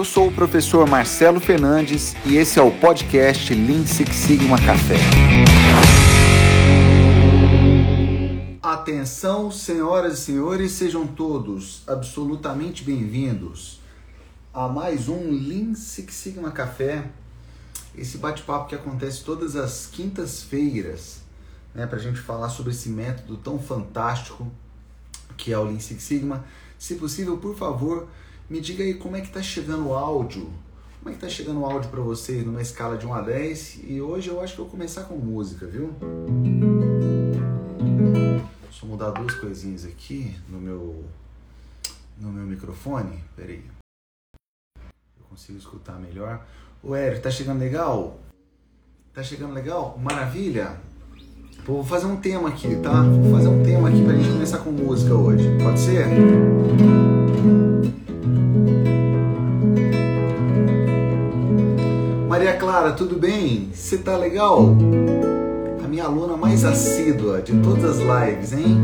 Eu sou o professor Marcelo Fernandes e esse é o podcast Lean Six Sigma Café. Atenção, senhoras e senhores, sejam todos absolutamente bem-vindos a mais um Lean Six Sigma Café. Esse bate-papo que acontece todas as quintas-feiras, né, para a gente falar sobre esse método tão fantástico que é o Lean Six Sigma. Se possível, por favor, me diga aí como é que tá chegando o áudio. Como é que tá chegando o áudio para vocês numa escala de 1 a 10? E hoje eu acho que eu vou começar com música, viu? Deixa eu mudar duas coisinhas aqui no meu no meu microfone. Pera aí. Eu consigo escutar melhor. O Hélio, tá chegando legal? Tá chegando legal? Maravilha! Vou fazer um tema aqui, tá? Vou fazer um tema aqui pra gente começar com música hoje. Pode ser? Maria Clara, tudo bem? Você tá legal? A minha aluna mais assídua de todas as lives, hein?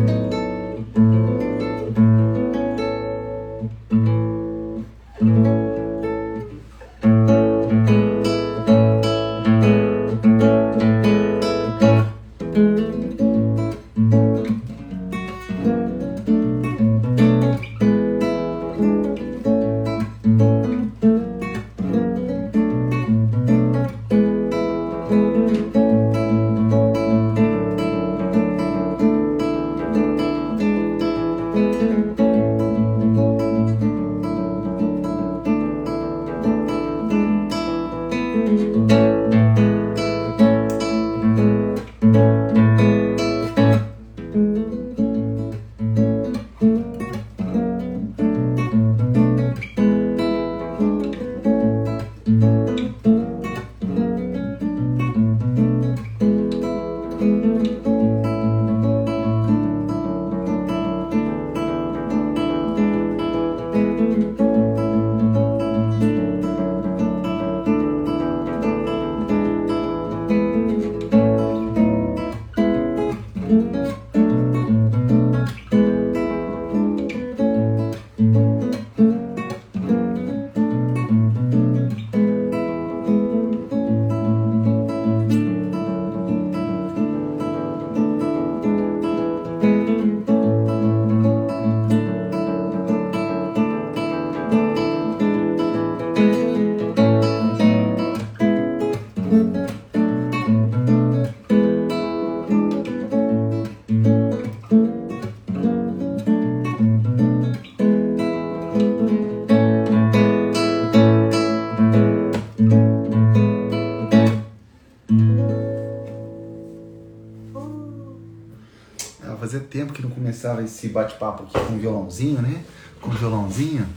Começava esse bate-papo aqui com violãozinho, né? Com violãozinho.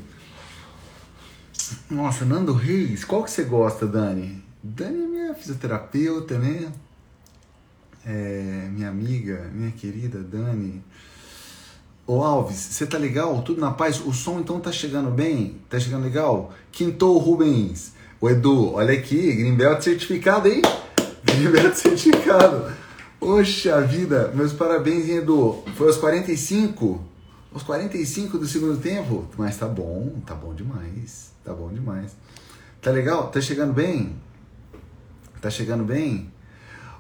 Nossa, Nando Reis, qual que você gosta, Dani? Dani é minha fisioterapeuta, né? É, minha amiga, minha querida Dani. Ô Alves, você tá legal? Tudo na paz? O som então tá chegando bem? Tá chegando legal? Quintou Rubens. O Edu, olha aqui, Greenbelt certificado, hein? Greenbelt certificado. Poxa vida, meus parabéns, Edu. Foi aos 45? Aos 45 do segundo tempo? Mas tá bom, tá bom demais. Tá bom demais. Tá legal? Tá chegando bem? Tá chegando bem?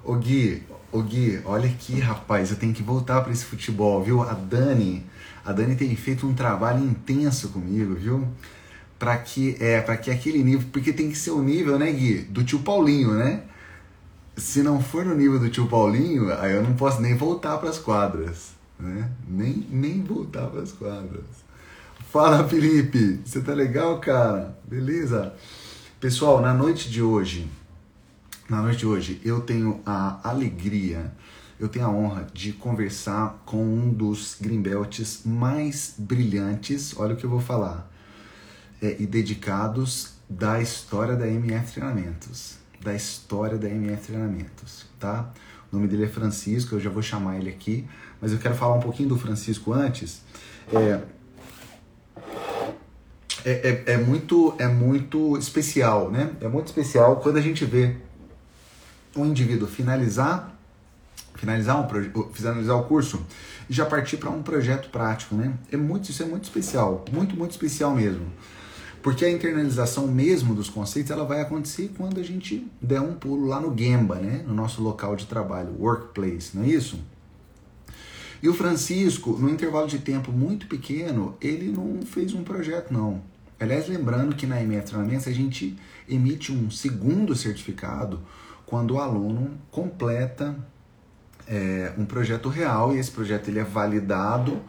Ô Gui, ô Gui, olha aqui, rapaz, eu tenho que voltar para esse futebol, viu? A Dani, a Dani tem feito um trabalho intenso comigo, viu? Para que é, para que aquele nível, porque tem que ser o nível, né, Gui, do tio Paulinho, né? Se não for no nível do tio Paulinho, aí eu não posso nem voltar para as quadras, né? Nem nem voltar para as quadras. Fala, Felipe, você tá legal, cara? Beleza? Pessoal, na noite de hoje, na noite de hoje, eu tenho a alegria, eu tenho a honra de conversar com um dos greenbelts mais brilhantes, olha o que eu vou falar, é, e dedicados da história da MF Treinamentos. Da história da MF Treinamentos, tá? O nome dele é Francisco, eu já vou chamar ele aqui, mas eu quero falar um pouquinho do Francisco antes. É, é, é, é, muito, é muito especial, né? É muito especial quando a gente vê um indivíduo finalizar finalizar um finalizar o curso e já partir para um projeto prático, né? É muito isso é muito especial, muito muito especial mesmo. Porque a internalização mesmo dos conceitos, ela vai acontecer quando a gente der um pulo lá no Gemba, né? No nosso local de trabalho, workplace, não é isso? E o Francisco, no intervalo de tempo muito pequeno, ele não fez um projeto, não. Aliás, lembrando que na EMEA Treinamentos a gente emite um segundo certificado quando o aluno completa é, um projeto real e esse projeto ele é validado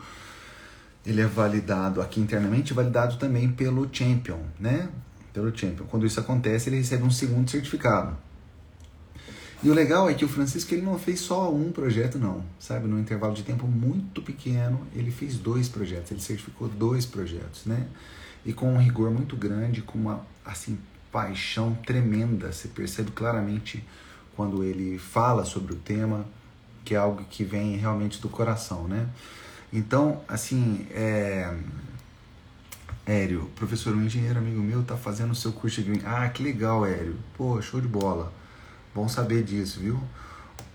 ele é validado aqui internamente validado também pelo champion né? Pelo champion. Quando isso acontece ele recebe um segundo certificado. E o legal é que o Francisco ele não fez só um projeto não sabe? No intervalo de tempo muito pequeno ele fez dois projetos. Ele certificou dois projetos né? E com um rigor muito grande com uma assim paixão tremenda. Você percebe claramente quando ele fala sobre o tema que é algo que vem realmente do coração, né? Então, assim, é... Hélio, professor, um engenheiro amigo meu tá fazendo o seu curso de Ah, que legal, Hélio. Pô, show de bola. Bom saber disso, viu?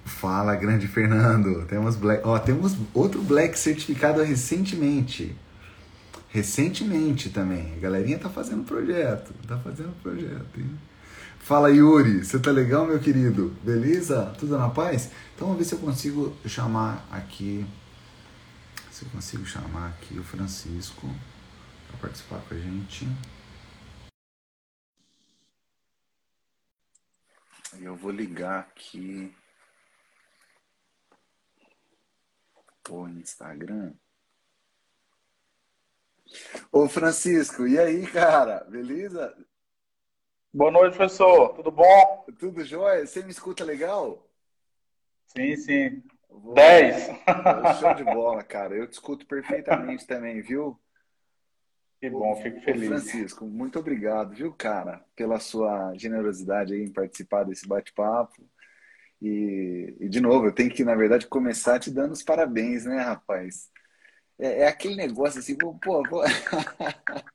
Fala, grande Fernando. Temos black, ó, temos outro black certificado recentemente. Recentemente também. A galerinha tá fazendo projeto, tá fazendo projeto, hein? Fala Yuri, você tá legal, meu querido? Beleza? Tudo na paz? Então vamos ver se eu consigo chamar aqui. Se eu consigo chamar aqui o Francisco para participar com a gente. Eu vou ligar aqui o Instagram. Ô Francisco, e aí, cara? Beleza? Boa noite, professor. Tudo bom? Tudo jóia? Você me escuta legal? Sim, sim. Vou... 10. Show de bola, cara. Eu te escuto perfeitamente também, viu? Que bom, fico feliz. Francisco, muito obrigado, viu, cara, pela sua generosidade em participar desse bate-papo. E, e, de novo, eu tenho que, na verdade, começar te dando os parabéns, né, rapaz? É, é aquele negócio assim, pô, pô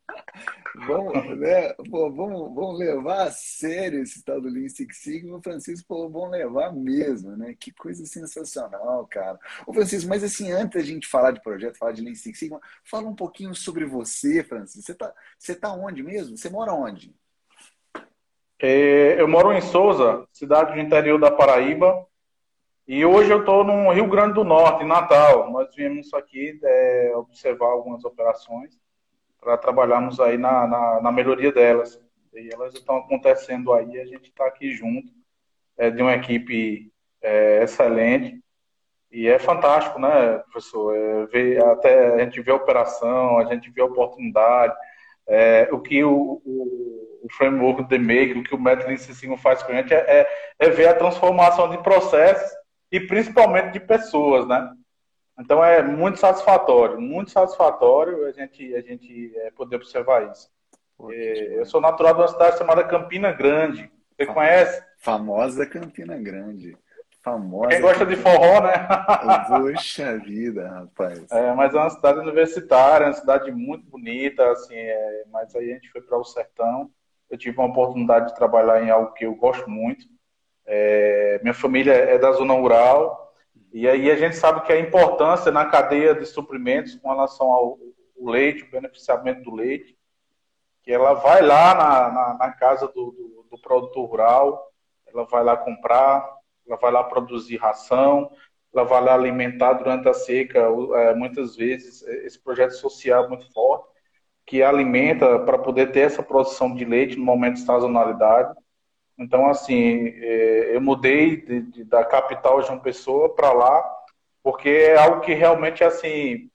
vamos, né? Pô, vamos, vamos levar a sério esse tal do Lean Six Sigma. O Francisco falou, vamos levar mesmo, né? Que coisa sensacional, cara. Ô, Francisco, mas assim, antes da gente falar de projeto, falar de Lean Six Sigma, fala um pouquinho sobre você, Francisco. Você tá, você tá onde mesmo? Você mora onde? É, eu moro em Souza, cidade do interior da Paraíba. E hoje eu estou no Rio Grande do Norte, em Natal. Nós viemos aqui é, observar algumas operações para trabalharmos aí na, na, na, melhoria delas. E elas estão acontecendo aí, a gente está aqui junto, é, de uma equipe é, excelente. E é fantástico, né, professor? É, ver, até a gente vê a operação, a gente vê a oportunidade, é, o que o, o, o, framework do The o que o método Lean faz com a gente é, é, é ver a transformação de processos e principalmente de pessoas, né? Então é muito satisfatório, muito satisfatório a gente, a gente é, poder observar isso. É, eu sou natural de uma cidade chamada Campina Grande. Você Fam conhece? Famosa Campina Grande. Famosa. Quem gosta Campina... de forró, né? Poxa vida, rapaz. É, mas é uma cidade universitária, uma cidade muito bonita, assim, é, mas aí a gente foi para o sertão. Eu tive uma oportunidade de trabalhar em algo que eu gosto muito. É, minha família é da zona rural, e aí a gente sabe que a importância na cadeia de suprimentos com relação ao leite, o beneficiamento do leite, que ela vai lá na, na, na casa do, do, do, produtor rural, ela vai lá comprar, ela vai lá produzir ração, ela vai lá alimentar durante a seca, é, muitas vezes, esse projeto social é muito forte, que alimenta para poder ter essa produção de leite no momento de sazonalidade. Então, assim, é, eu mudei de, de, da capital de uma pessoa para lá, porque é algo que realmente, assim,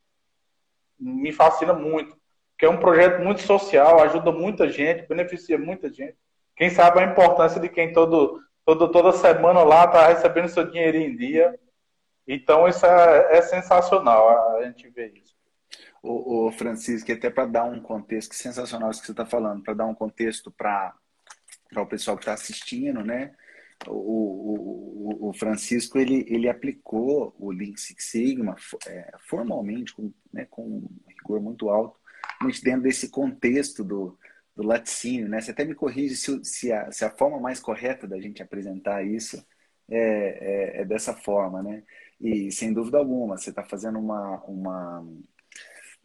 me fascina muito. Porque é um projeto muito social, ajuda muita gente, beneficia muita gente. Quem sabe a importância de quem todo, todo, toda semana lá está recebendo seu dinheirinho em dia. Então, isso é, é sensacional, a gente vê isso. O, o Francisco, até para dar um contexto, que sensacional isso que você está falando, para dar um contexto para para o pessoal que está assistindo, né? O, o, o, Francisco ele, ele aplicou o Lean Six Sigma é, formalmente, com, né, com um rigor muito alto, muito dentro desse contexto do, do laticínio. Né? Você até me corrige se, se, a, se a forma mais correta da gente apresentar isso é, é, é dessa forma. Né? E sem dúvida alguma, você está fazendo uma, uma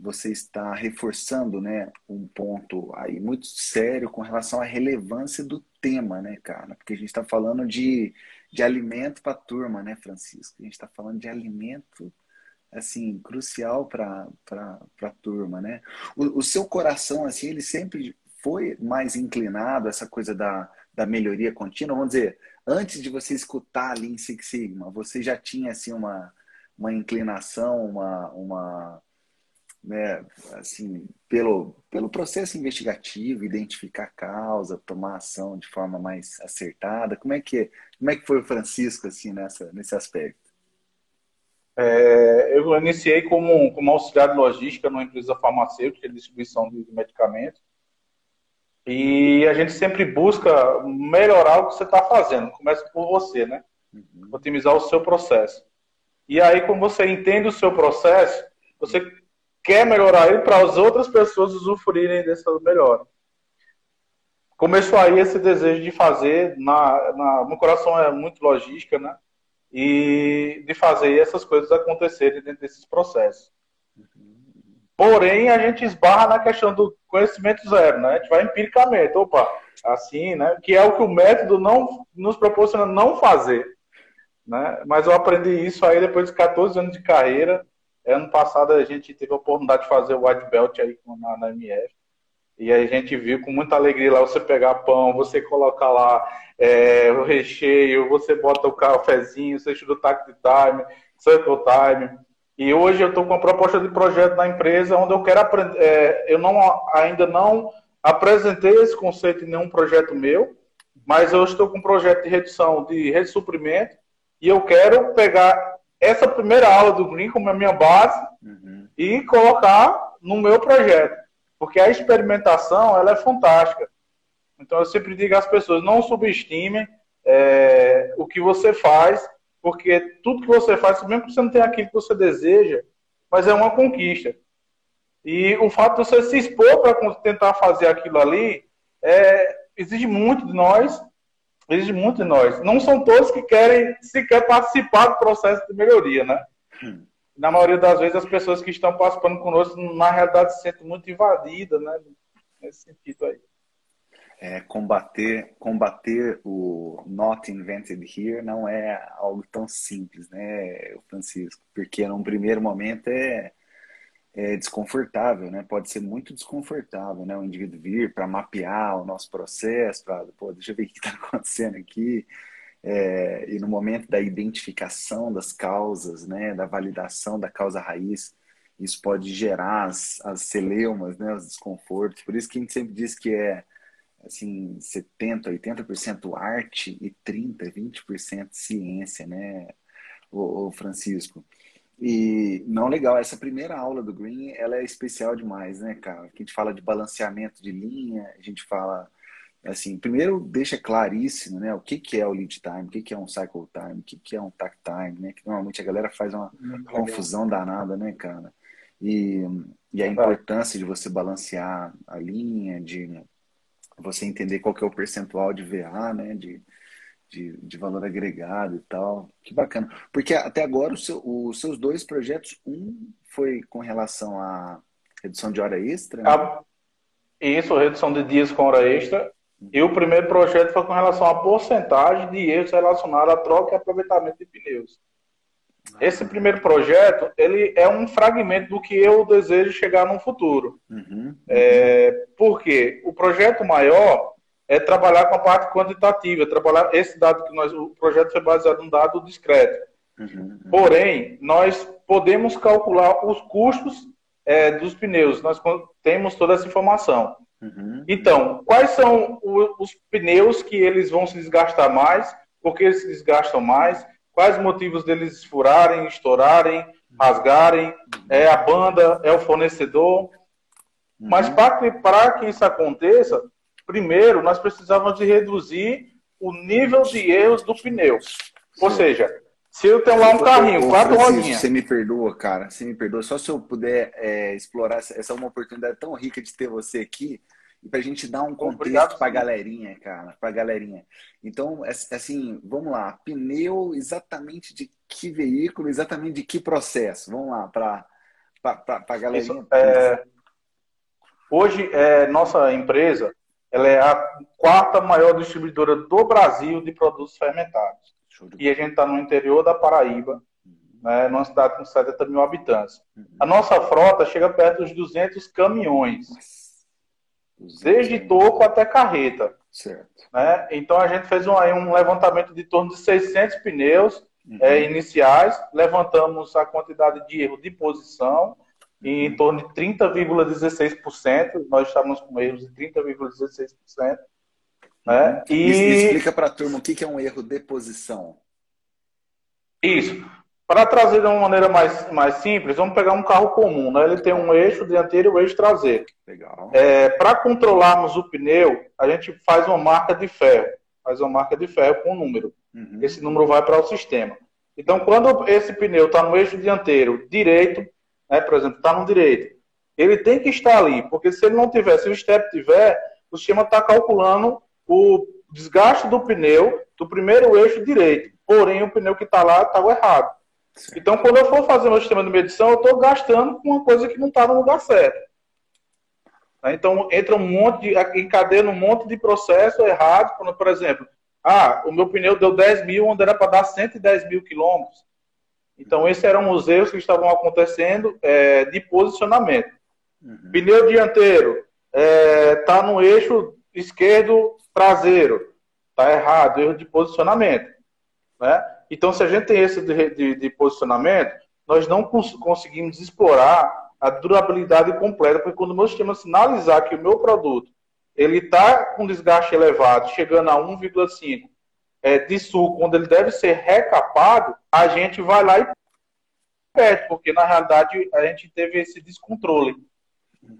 você está reforçando, né, um ponto aí muito sério com relação à relevância do tema, né, cara? Porque a gente está falando de, de alimento para a turma, né, Francisco? A gente está falando de alimento, assim, crucial para a turma, né? O, o seu coração, assim, ele sempre foi mais inclinado a essa coisa da, da melhoria contínua? Vamos dizer, antes de você escutar ali em Six Sigma, você já tinha, assim, uma, uma inclinação, uma... uma né, assim, pelo, pelo processo investigativo, identificar a causa, tomar ação de forma mais acertada. Como é que, como é que foi o Francisco assim nessa, nesse aspecto? É, eu iniciei como, como auxiliar de logística numa empresa farmacêutica de distribuição de medicamentos. E a gente sempre busca melhorar o que você está fazendo. Começa por você, né? Uhum. Otimizar o seu processo. E aí, quando você entende o seu processo, você quer melhorar ele para as outras pessoas usufruírem dessa melhora. Começou aí esse desejo de fazer, na, na, meu coração é muito logística, né? E de fazer essas coisas acontecerem dentro desses processos. Porém, a gente esbarra na questão do conhecimento zero, né? A gente vai empiricamente, opa, assim, né? Que é o que o método não nos proporciona não fazer. Né? Mas eu aprendi isso aí depois de 14 anos de carreira, Ano passado a gente teve a oportunidade de fazer o White Belt aí na, na MF. E a gente viu com muita alegria lá você pegar pão, você colocar lá é, o recheio, você bota o cafezinho, você estuda o Tact Time, Circle Time. E hoje eu estou com uma proposta de projeto na empresa onde eu quero aprender. É, eu não, ainda não apresentei esse conceito em nenhum projeto meu, mas eu estou com um projeto de redução de rede de suprimento e eu quero pegar essa primeira aula do Green como a minha base uhum. e colocar no meu projeto. Porque a experimentação ela é fantástica. Então eu sempre digo às pessoas, não subestimem é, o que você faz, porque tudo que você faz, mesmo que você não tenha aquilo que você deseja, mas é uma conquista. E o fato de você se expor para tentar fazer aquilo ali é, exige muito de nós exige muito de nós. Não são todos que querem sequer participar do processo de melhoria, né? Hum. Na maioria das vezes, as pessoas que estão participando conosco, na realidade, se sentem muito invadidas, né? Nesse sentido aí. É, combater, combater o not invented here não é algo tão simples, né, Francisco? Porque num primeiro momento é, é desconfortável, né? Pode ser muito desconfortável, né? O indivíduo vir para mapear o nosso processo, para, pô, deixa eu ver o que está acontecendo aqui. É, e no momento da identificação das causas, né? Da validação da causa raiz, isso pode gerar as, as celeumas, né? Os desconfortos. Por isso que a gente sempre diz que é assim 70, 80% arte e 30, 20% ciência, né? O, Francisco. E não legal, essa primeira aula do Green, ela é especial demais, né, cara? Que a gente fala de balanceamento de linha, a gente fala assim, primeiro deixa claríssimo, né, o que que é o lead time, o que que é um cycle time, o que que é um takt time, né? Que normalmente a galera faz uma confusão danada, né, cara? E, e a importância de você balancear a linha, de você entender qual que é o percentual de VA, né, de de, de valor agregado e tal. Que bacana. Porque até agora seu, os seus dois projetos, um foi com relação à redução de hora extra. Né? A, isso, redução de dias com hora extra. E o primeiro projeto foi com relação à porcentagem de erros relacionados à troca e aproveitamento de pneus. Esse primeiro projeto, ele é um fragmento do que eu desejo chegar no futuro. Uhum. É, porque o projeto maior, é trabalhar com a parte quantitativa, trabalhar esse dado que nós, o projeto foi baseado em um dado discreto. Uhum, uhum. Porém, nós podemos calcular os custos é, dos pneus, nós temos toda essa informação. Uhum. Então, quais são os pneus que eles vão se desgastar mais, por que eles se desgastam mais, quais motivos deles furarem, estourarem, rasgarem, é a banda, é o fornecedor. Mas uhum. para que isso aconteça, Primeiro, nós precisávamos de reduzir o nível de erros do pneu. Ou seja, se eu tenho lá um carrinho, quatro rodinhas. Você me perdoa, cara. Você me perdoa. Só se eu puder é, explorar essa, é uma oportunidade tão rica de ter você aqui e para a gente dar um contexto para a galerinha, cara, para a galerinha. Então, assim, vamos lá. Pneu exatamente de que veículo, exatamente de que processo? Vamos lá, para Para a galerinha. É, hoje, é, nossa empresa ela é a quarta maior distribuidora do Brasil de produtos fermentados. E a gente está no interior da Paraíba, uhum. né, numa cidade com 70 mil habitantes. Uhum. A nossa frota chega perto dos 200 caminhões, desde toco até carreta. Certo. Né? Então a gente fez um, um levantamento de torno de 600 pneus uhum. é, iniciais, levantamos a quantidade de erro de posição em uhum. torno de 30,16%. Nós estávamos com erros de 30,16%. Né? E... Explica para a turma o que é um erro de posição. Isso. Para trazer de uma maneira mais, mais simples, vamos pegar um carro comum, né? Ele tem um eixo dianteiro e um eixo traseiro. Legal. É, Para controlarmos o pneu, a gente faz uma marca de ferro. Faz uma marca de ferro com um número. Uhum. Esse número vai para o sistema. Então, quando esse pneu está no eixo dianteiro direito, né, por exemplo, está no direito, ele tem que estar ali, porque se ele não tiver, se o step tiver, o sistema está calculando o desgaste do pneu do primeiro eixo direito. Porém, o pneu que está lá está errado. Então, quando eu for fazer meu sistema de medição, eu estou gastando com uma coisa que não está no lugar certo. Né? Então, entra um monte de. encadeia um monte de processo errado. Quando, por exemplo, ah, o meu pneu deu 10 mil, onde era para dar 110 mil quilômetros. Então, esses eram os erros que estavam acontecendo é, de posicionamento. Uhum. Pneu dianteiro está é, tá no eixo esquerdo traseiro. Está errado, erro de posicionamento. Né? Então, se a gente tem esse de, de, de posicionamento, nós não cons conseguimos explorar a durabilidade completa, porque quando o meu sistema sinalizar que o meu produto ele está com desgaste elevado, chegando a 1,5 é, de suco, quando ele deve ser recapado, a gente vai lá e perde, porque na realidade a gente teve esse descontrole.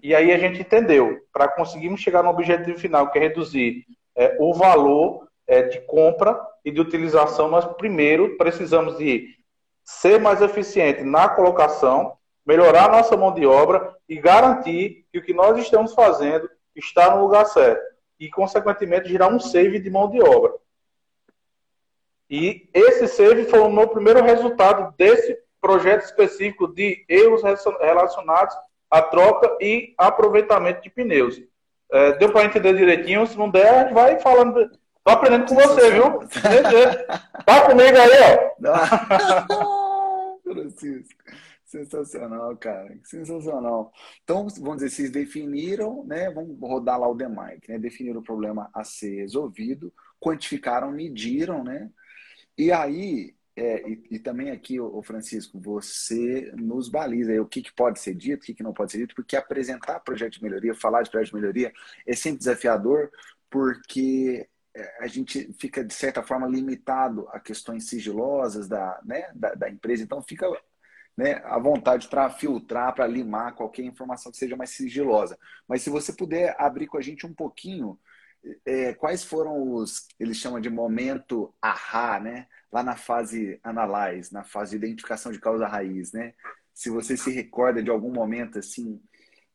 E aí a gente entendeu, para conseguirmos chegar no objetivo final, que é reduzir é, o valor é, de compra e de utilização, nós primeiro precisamos de ser mais eficiente na colocação, melhorar nossa mão de obra e garantir que o que nós estamos fazendo está no lugar certo. E, consequentemente, gerar um save de mão de obra. E esse save foi o meu primeiro resultado desse projeto específico de erros relacionados à troca e aproveitamento de pneus. É, deu para entender direitinho? Se não der, a gente vai falando Tô aprendendo com você, viu? Tá comigo aí, ó. Francisco. Sensacional, cara. Sensacional. Então, vamos dizer, vocês definiram, né? Vamos rodar lá o DeMark, né? Definiram o problema a ser resolvido, quantificaram, mediram, né? E aí, é, e, e, também aqui, o Francisco, você nos baliza aí, o que, que pode ser dito, o que, que não pode ser dito, porque apresentar projeto de melhoria, falar de projeto de melhoria é sempre desafiador, porque é, a gente fica, de certa forma, limitado a questões sigilosas da, né, da, da empresa, então fica né, à vontade para filtrar, para limar qualquer informação que seja mais sigilosa. Mas se você puder abrir com a gente um pouquinho, é, quais foram os, eles chamam de momento ahá, né? Lá na fase analyze, na fase de identificação de causa raiz, né? Se você se recorda de algum momento assim,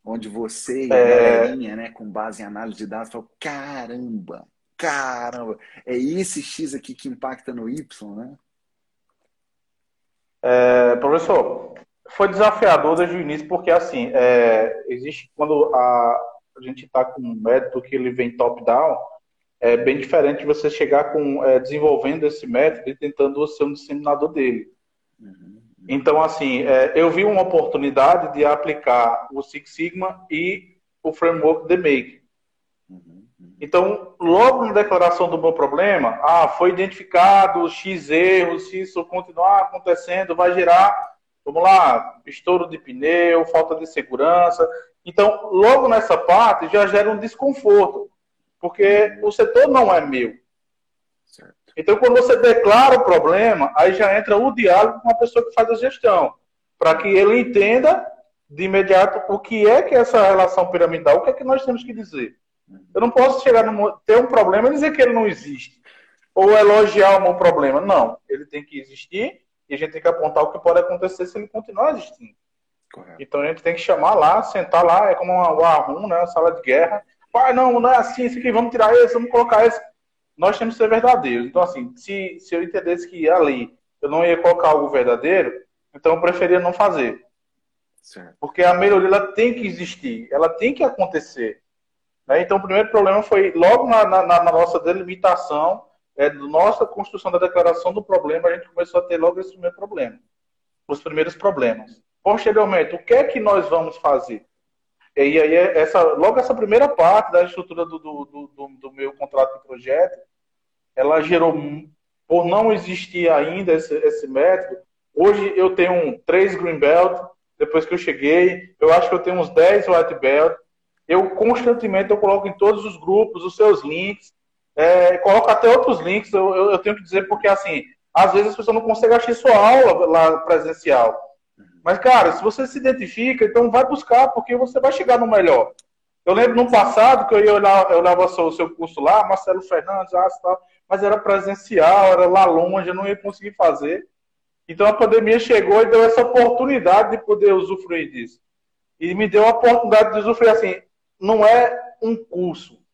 onde você e a é... galerinha, né, com base em análise de dados, falou, caramba, caramba, é esse X aqui que impacta no Y, né? É, professor, foi desafiador desde o início, porque assim, é, existe quando a, a gente está com um método que ele vem top-down, é bem diferente de você chegar com é, desenvolvendo esse método e tentando ser um disseminador dele. Uhum. Então, assim, é, eu vi uma oportunidade de aplicar o Six Sigma e o framework The Make. Então, logo na declaração do meu problema, ah, foi identificado X erros, se isso continuar acontecendo, vai gerar, vamos lá, estouro de pneu, falta de segurança. Então, logo nessa parte, já gera um desconforto, porque o setor não é meu. Certo. Então, quando você declara o problema, aí já entra o diálogo com a pessoa que faz a gestão, para que ele entenda de imediato o que é que é essa relação piramidal, o que é que nós temos que dizer. Eu não posso chegar no ter um problema e dizer que ele não existe. Ou elogiar o meu problema. Não. Ele tem que existir e a gente tem que apontar o que pode acontecer se ele continuar existindo. Correto. Então a gente tem que chamar lá, sentar lá, é como o arrum, né? Sala de guerra. Ah, não, não é assim, isso aqui, vamos tirar esse, vamos colocar esse. Nós temos que ser verdadeiros. Então, assim, se, se eu entendesse que ali eu não ia colocar algo verdadeiro, então eu preferia não fazer. Certo. Porque a melhoria ela tem que existir, ela tem que acontecer. Né? Então, o primeiro problema foi logo na, na, na nossa delimitação, é, nossa construção da declaração do problema, a gente começou a ter logo esse primeiro problema, os primeiros problemas. Posteriormente, o que é que nós vamos fazer? E aí, essa, logo essa primeira parte da estrutura do, do, do, do meu contrato de projeto, ela gerou, por não existir ainda esse, esse método, hoje eu tenho três green belt, depois que eu cheguei, eu acho que eu tenho uns 10 white belt, eu constantemente eu coloco em todos os grupos os seus links, é, coloco até outros links, eu, eu, eu, tenho que dizer, porque assim, às vezes as pessoas não conseguem achar sua aula lá presencial. Mas, cara, se você se identifica, então vai buscar, porque você vai chegar no melhor. Eu lembro no passado que eu ia olhar, eu olhava o seu curso lá, Marcelo Fernandes, ah, tal, mas era presencial, era lá longe, eu não ia conseguir fazer. Então a pandemia chegou e deu essa oportunidade de poder usufruir disso. E me deu a oportunidade de usufruir assim, não é um curso,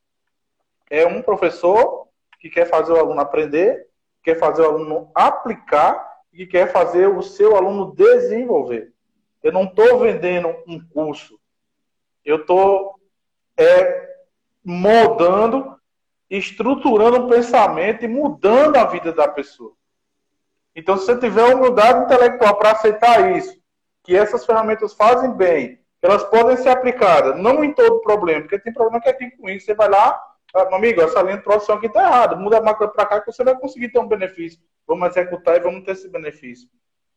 é um professor que quer fazer o aluno aprender, quer fazer o aluno aplicar e quer fazer o seu aluno desenvolver. Eu não estou vendendo um curso. Eu estou é, moldando, estruturando um pensamento e mudando a vida da pessoa. Então, se você tiver humildade intelectual para aceitar isso, que essas ferramentas fazem bem, elas podem ser aplicadas, não em todo problema, porque tem problema que é tem com isso. Você vai lá, ah, amigo, essa linha de produção aqui está errada. Muda a máquina para cá que você vai conseguir ter um benefício. Vamos executar e vamos ter esse benefício.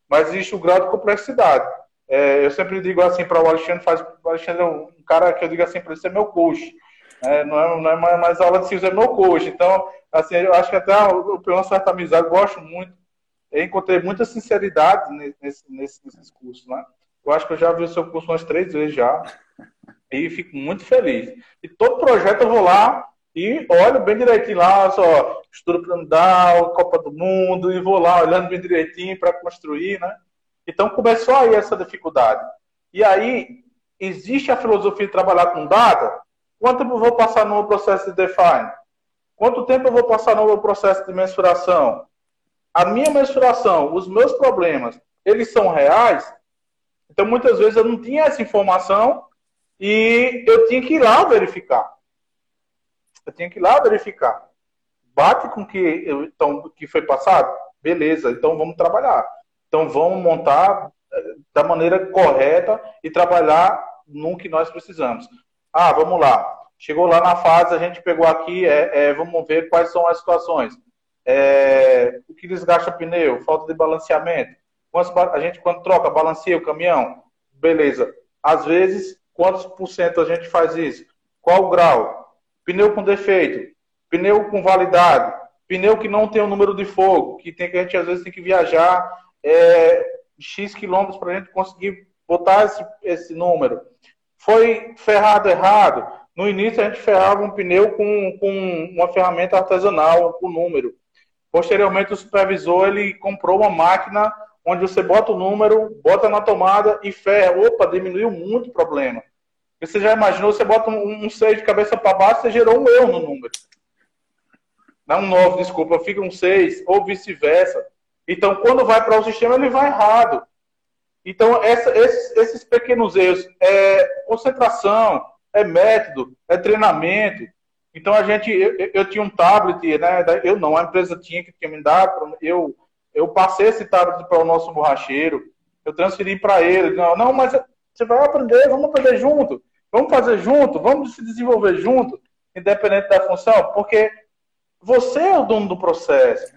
Mas existe o grau de complexidade. É, eu sempre digo assim para o Alexandre, faz, o Alexandre é um cara que eu digo assim para ele, você é meu coach. É, não, é, não é mais aula de ciência, é meu coach. Então, assim, eu acho que até eu tenho uma certa amizade, gosto muito. Eu encontrei muita sinceridade nesse, nesse, nesse curso, né? Eu acho que eu já vi o seu curso umas três vezes já. E fico muito feliz. E todo projeto eu vou lá, e olho bem direitinho lá, só estudo planodal, Copa do Mundo, e vou lá olhando bem direitinho para construir, né? Então começou aí essa dificuldade. E aí, existe a filosofia de trabalhar com data? Quanto tempo eu vou passar no processo de define? Quanto tempo eu vou passar no processo de mensuração? A minha mensuração, os meus problemas, eles são reais? Então, muitas vezes eu não tinha essa informação e eu tinha que ir lá verificar. Eu tinha que ir lá verificar. Bate com que então, que foi passado? Beleza, então vamos trabalhar. Então vamos montar eh, da maneira correta e trabalhar no que nós precisamos. Ah, vamos lá. Chegou lá na fase, a gente pegou aqui, é, é vamos ver quais são as situações. É, o que desgasta pneu, falta de balanceamento. A gente, quando troca, balanceia o caminhão, beleza. Às vezes, quantos por cento a gente faz isso? Qual o grau? Pneu com defeito, pneu com validade, pneu que não tem o número de fogo, que, tem, que a gente às vezes tem que viajar é, X quilômetros para a gente conseguir botar esse, esse número. Foi ferrado errado. No início a gente ferrava um pneu com, com uma ferramenta artesanal, com número. Posteriormente o supervisor ele comprou uma máquina onde você bota o número, bota na tomada e ferra. Opa, diminuiu muito o problema. Você já imaginou, você bota um, um 6 de cabeça para baixo, você gerou um erro no número. Não um 9, desculpa, fica um 6, ou vice-versa. Então, quando vai para o sistema, ele vai errado. Então, essa, esses, esses, pequenos erros é concentração, é método, é treinamento. Então, a gente, eu, eu tinha um tablet, né? Eu não, a empresa tinha que tinha me dado, eu, eu passei esse tablet para o nosso borracheiro, eu transferi para ele. Não, não, mas você vai aprender, vamos aprender junto, vamos fazer junto, vamos se desenvolver junto, independente da função, porque você é o dono do processo.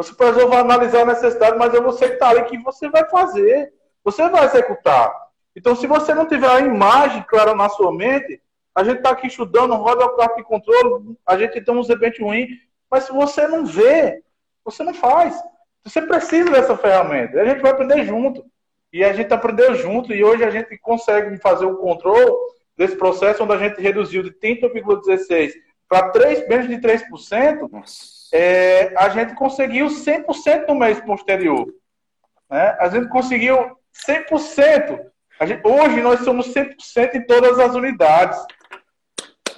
Supervisor vai analisar a necessidade, mas é você que está ali que você vai fazer, você vai executar. Então, se você não tiver a imagem clara na sua mente, a gente está aqui estudando, roda o quarto de controle, a gente tem um desempenho ruim, mas se você não vê, você não faz. Você precisa dessa ferramenta. A gente vai aprender junto. E a gente aprendeu junto e hoje a gente consegue fazer o controle desse processo onde a gente reduziu de 30,16 para 3, menos de 3%, é, a gente conseguiu 100% no mês posterior. Né? A gente conseguiu 100%. Gente, hoje nós somos 100% em todas as unidades.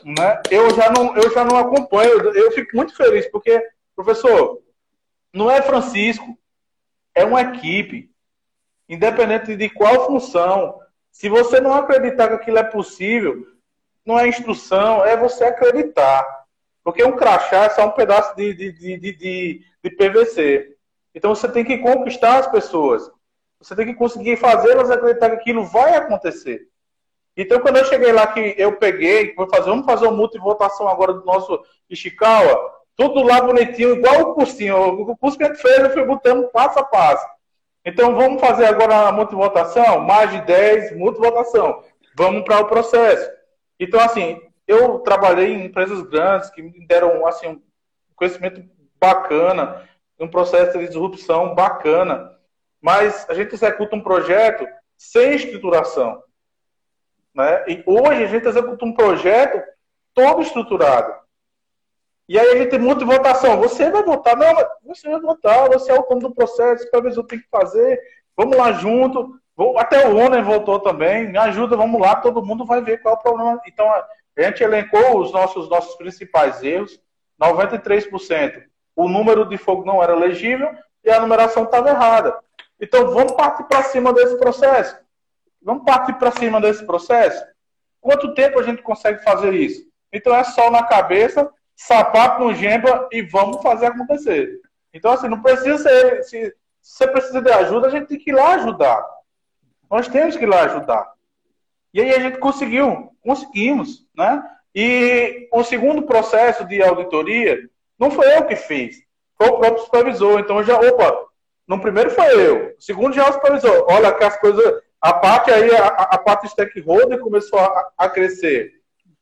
Né? Eu, já não, eu já não acompanho, eu, eu fico muito feliz, porque, professor, não é Francisco, é uma equipe independente de qual função, Se você não acreditar que aquilo é possível, não é instrução, é você acreditar. Porque um crachá é só um pedaço de, de, de, de, de PVC. Então você tem que conquistar as pessoas. Você tem que conseguir fazê-las acreditar que aquilo vai acontecer. Então, quando eu cheguei lá, que eu peguei, vou fazer, vamos fazer uma multivotação agora do nosso Ishikawa, tudo lá bonitinho, igual o cursinho. O curso que a gente fez, eu fui botando passo a passo. Então, vamos fazer agora a multivotação, mais de 10, multivotação. Vamos para o processo. Então, assim, eu trabalhei em empresas grandes que me deram, assim, um conhecimento bacana, um processo de disrupção bacana. Mas a gente executa um projeto sem estruturação. Né? E hoje a gente executa um projeto todo estruturado. E aí a gente tem muita votação. Você vai votar? Não, você vai votar, você é o dono do processo, o supervisor tem que fazer. Vamos lá junto. Até o ONU votou também. Me ajuda, vamos lá, todo mundo vai ver qual é o problema. Então, a gente elencou os nossos, nossos principais erros. 93%. O número de fogo não era legível e a numeração estava errada. Então, vamos partir para cima desse processo. Vamos partir para cima desse processo? Quanto tempo a gente consegue fazer isso? Então é sol na cabeça, sapato no gemba e vamos fazer acontecer. Então, assim, não precisa ser. Se, você precisa de ajuda, a gente tem que ir lá ajudar. Nós temos que ir lá ajudar. E aí a gente conseguiu, conseguimos, né? E o segundo processo de auditoria não foi eu que fiz, foi o próprio supervisor. Então já, opa, no primeiro foi eu, segundo já é o supervisor. Olha que as coisas a parte aí, a, a parte stakeholder começou a, a crescer.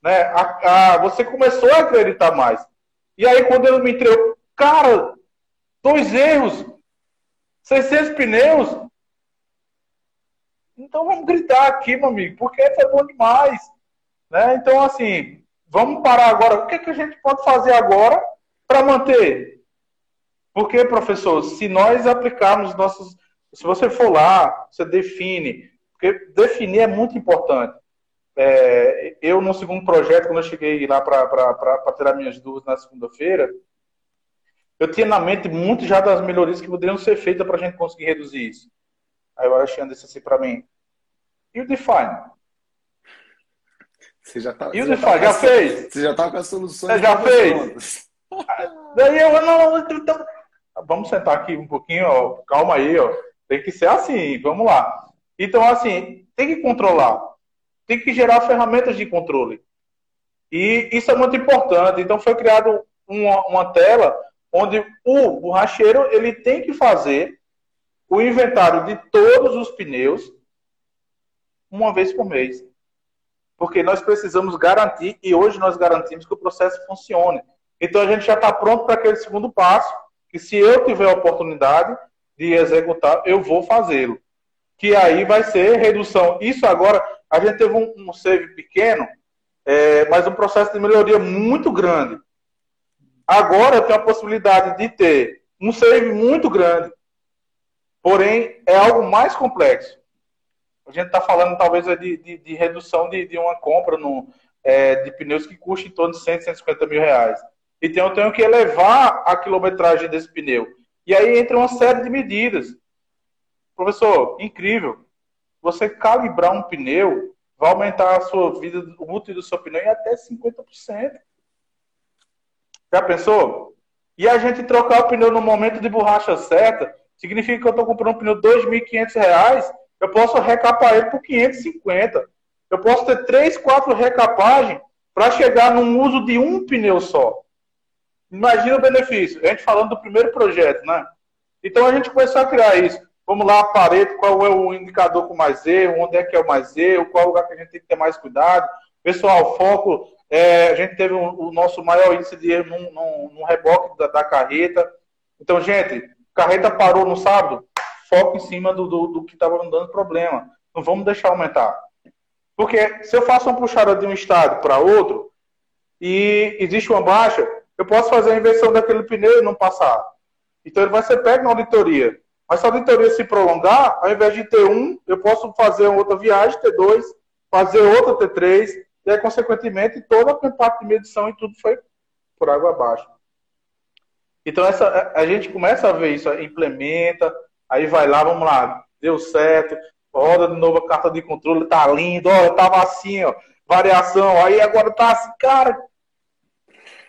Né? A, a, você começou a acreditar mais. E aí, quando ele me entregou, cara, dois erros, 600 pneus. Então vamos gritar aqui, meu amigo, porque foi bom demais. Né? Então, assim, vamos parar agora. O que, que a gente pode fazer agora para manter? Porque, professor, se nós aplicarmos nossos se você for lá, você define, porque definir é muito importante. É, eu, no segundo projeto, quando eu cheguei lá para tirar minhas dúvidas na segunda-feira, eu tinha na mente muito já das melhorias que poderiam ser feitas para a gente conseguir reduzir isso. Aí o Alexandre disse assim para mim: e o Define? Você já tá, e o Define? Já, já fez? Você já estava com as soluções. Você já fez? Daí eu, não, então, vamos sentar aqui um pouquinho, ó, calma aí, ó. Tem que ser assim, vamos lá. Então, assim, tem que controlar. Tem que gerar ferramentas de controle. E isso é muito importante. Então, foi criado uma, uma tela onde o borracheiro ele tem que fazer o inventário de todos os pneus uma vez por mês. Porque nós precisamos garantir, e hoje nós garantimos que o processo funcione. Então a gente já está pronto para aquele segundo passo, que se eu tiver a oportunidade, de executar, eu vou fazê-lo. Que aí vai ser redução. Isso agora, a gente teve um, um save pequeno, é, mas um processo de melhoria muito grande. Agora eu tenho a possibilidade de ter um save muito grande. Porém, é algo mais complexo. A gente está falando talvez de, de, de redução de, de, uma compra no, é, de pneus que custa em torno de 100, 150 mil reais. Então eu tenho que elevar a quilometragem desse pneu. E aí entra uma série de medidas. Professor, incrível. Você calibrar um pneu vai aumentar a sua vida, útil do seu pneu em até 50%. Já pensou? E a gente trocar o pneu no momento de borracha certa, significa que eu estou comprando um pneu R$ 2.500, eu posso recapar ele por 550. Eu posso ter três, quatro recapagens para chegar num uso de um pneu só. Imagina o benefício. A gente falando do primeiro projeto, né? Então a gente começou a criar isso. Vamos lá, Pareto, qual é o indicador com mais erro, onde é que é o mais erro, qual é o lugar que a gente tem que ter mais cuidado. Pessoal, foco, é, a gente teve o nosso maior índice de erro num reboque da, da, carreta. Então, gente, carreta parou no sábado, foco em cima do, do, do que estava dando problema. Não vamos deixar aumentar. Porque se eu faço uma puxada de um estado para outro e existe uma baixa, eu posso fazer a inversão daquele pneu e não passar. Então ele vai ser pego na auditoria. Mas se a auditoria se prolongar, ao invés de ter um, eu posso fazer outra viagem, ter dois, fazer outra, ter três, e aí, consequentemente, toda a parte de medição e tudo foi por água abaixo. Então essa, a gente começa a ver isso, implementa, aí vai lá, vamos lá, deu certo. roda de novo a carta de controle, tá lindo, ó, tava assim, ó, variação, aí agora tá assim, cara,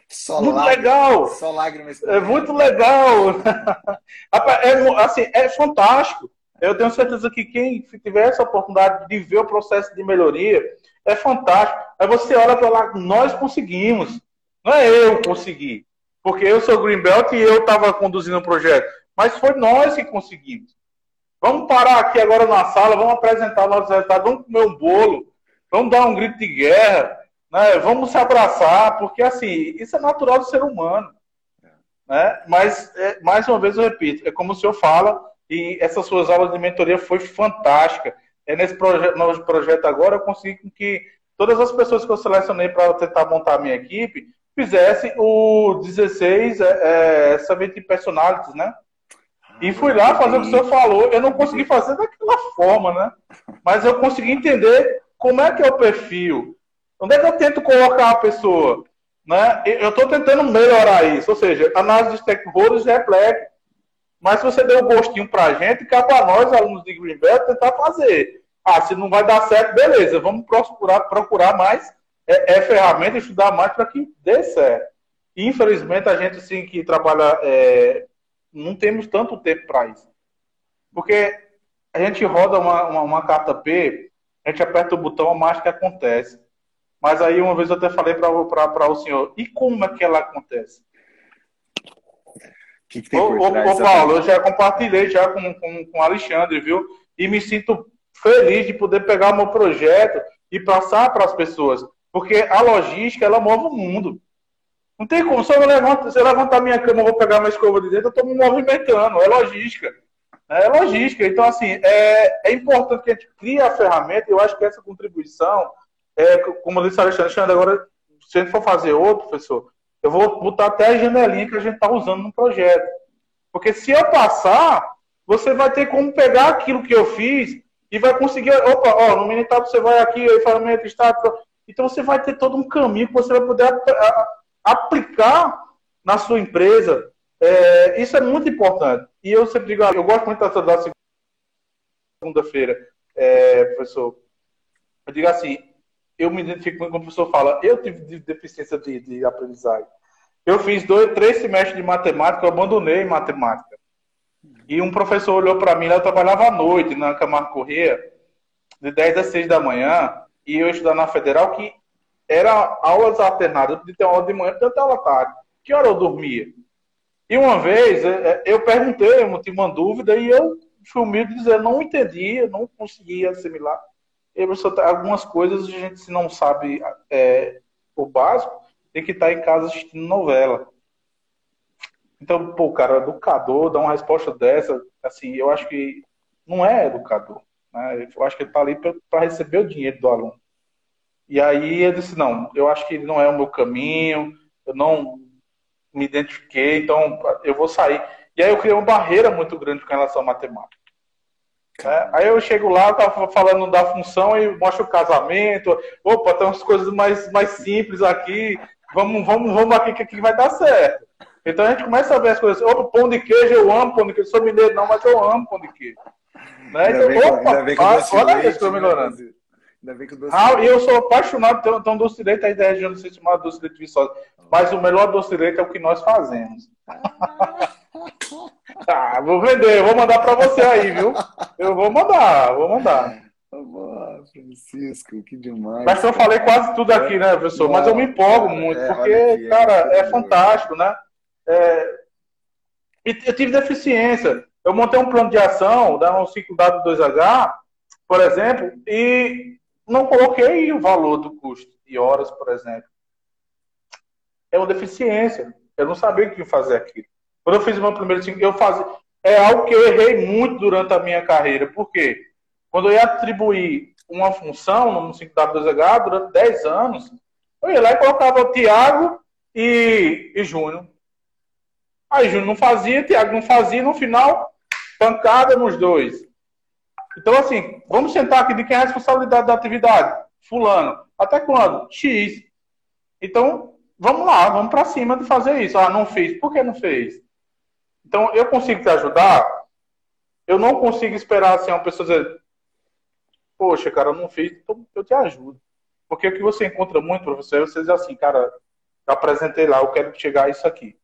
só muito lágrimas, legal. Só lágrimas. É muito legal. é, assim, é fantástico. Eu tenho certeza que quem tiver essa oportunidade de ver o processo de melhoria é fantástico. Aí você olha para lá, nós conseguimos. Não é eu consegui, porque eu sou Greenbelt e eu estava conduzindo o projeto, mas foi nós que conseguimos. Vamos parar aqui agora na sala, vamos apresentar nossos resultados, vamos comer um bolo, vamos dar um grito de guerra, né? vamos se abraçar, porque assim, isso é natural do ser humano. Né? Mas, é, mais uma vez eu repito, é como o senhor fala, e essas suas aulas de mentoria foi fantástica. É nesse proje novo projeto agora eu consegui que todas as pessoas que eu selecionei para tentar montar a minha equipe fizessem o 16 é, é, 70 personalities, né? E fui lá fazer o que o senhor falou. Eu não consegui fazer daquela forma, né? Mas eu consegui entender como é que é o perfil. Onde é que eu tento colocar a pessoa? Né? Eu estou tentando melhorar isso. Ou seja, análise de stakeholders é black. Mas se você deu um gostinho para a gente, cabe a nós, alunos de Greenbelt, tentar fazer. Ah, se não vai dar certo, beleza. Vamos procurar, procurar mais é, é ferramenta, estudar mais para que dê certo. Infelizmente, a gente, sim, que trabalha é, não temos tanto tempo para isso. Porque a gente roda uma, uma, uma, carta P, a gente aperta o botão, a mágica acontece. Mas aí uma vez eu até falei para o senhor, e como é que ela acontece? Que que ô, ô, ô, Paulo, eu já compartilhei já com, com, com o Alexandre, viu? E me sinto feliz de poder pegar o meu projeto e passar para as pessoas. Porque a logística, ela move o mundo. Não tem como. Se eu, levanto, se eu levantar minha cama, eu vou pegar minha escova de dentro, eu estou me movimentando. É logística. É logística. Então, assim, é, é importante que a gente crie a ferramenta. Eu acho que essa contribuição, é, como disse Alexandre, agora, se a gente for fazer outro, professor, eu vou botar até a janelinha que a gente está usando no projeto. Porque se eu passar, você vai ter como pegar aquilo que eu fiz e vai conseguir. Opa, ó, no Minitab você vai aqui, aí ferramenta, está. Então você vai ter todo um caminho que você vai poder aplicar na sua empresa. É, isso é muito importante. E eu sempre digo, eu gosto muito da segunda-feira, é, professor. Eu digo assim, eu me identifico muito quando o professor fala, eu tive deficiência de, de aprendizagem. Eu fiz dois, três semestres de matemática, eu abandonei matemática. E um professor olhou para mim, eu trabalhava à noite na Camargo Corrêa, de 10 às 6 da manhã, e eu estudava na Federal, que era aulas alternadas, de ter aula de manhã, ter aula tarde. Que hora eu dormia? E uma vez é, é, eu perguntei, eu tive uma dúvida e eu fui humilde de dizer, não entendia, não conseguia assimilar. E algumas coisas a gente, se não sabe é, o básico, tem que estar em casa assistindo novela. Então, pô, cara, educador dá uma resposta dessa, assim, eu acho que não é educador. Né? Eu acho que ele está ali para receber o dinheiro do aluno. E aí eu disse, não, eu acho que não é o meu caminho, eu não me identifiquei, então eu vou sair. E aí eu criei uma barreira muito grande com relação à matemática. É, aí eu chego lá, tava falando da função e mostro o casamento. Opa, tem umas coisas mais, mais simples aqui. Vamos, vamos, vamos aqui que aqui vai dar certo. Então a gente começa a ver as coisas. Opa, pão de queijo, eu amo pão de queijo. Sou mineiro, não, mas eu amo pão de queijo. Né? Então, opa, olha isso, estou melhorando. Ainda bem que o doce Ah, e eu sou apaixonado pelo então, doce de leite aí da região, se chama doce de leite Viçosa. Mas o melhor doce de leite é o que nós fazemos. Ah, vou vender, vou mandar para você aí, viu? Eu vou mandar, vou mandar. Boa, Francisco, que demais. Mas eu falei quase tudo aqui, né, professor? Mas eu me empolgo muito, é, porque, cara, é fantástico, né? É... Eu tive deficiência. Eu montei um plano de ação, da um ciclo dado 2H, por exemplo, e não coloquei o valor do custo de horas, por exemplo. É uma deficiência. Eu não sabia o que fazer aqui. Quando eu fiz o meu primeiro eu fazia. É algo que eu errei muito durante a minha carreira. Por quê? Quando eu ia atribuir uma função no 5W2H durante 10 anos, eu ia lá e colocava Tiago e, e Júnior. Aí Júnior não fazia, Tiago não fazia, no final, pancada nos dois. Então, assim, vamos sentar aqui de quem é a responsabilidade da atividade? Fulano. Até quando? X. Então, vamos lá, vamos para cima de fazer isso. Ah, não fiz. Por que não fez? Então, eu consigo te ajudar? Eu não consigo esperar assim, uma pessoa dizer, poxa, cara, eu não fiz, então eu te ajudo. Porque o que você encontra muito, professor, é você diz assim, cara, eu apresentei lá, eu quero chegar a isso aqui.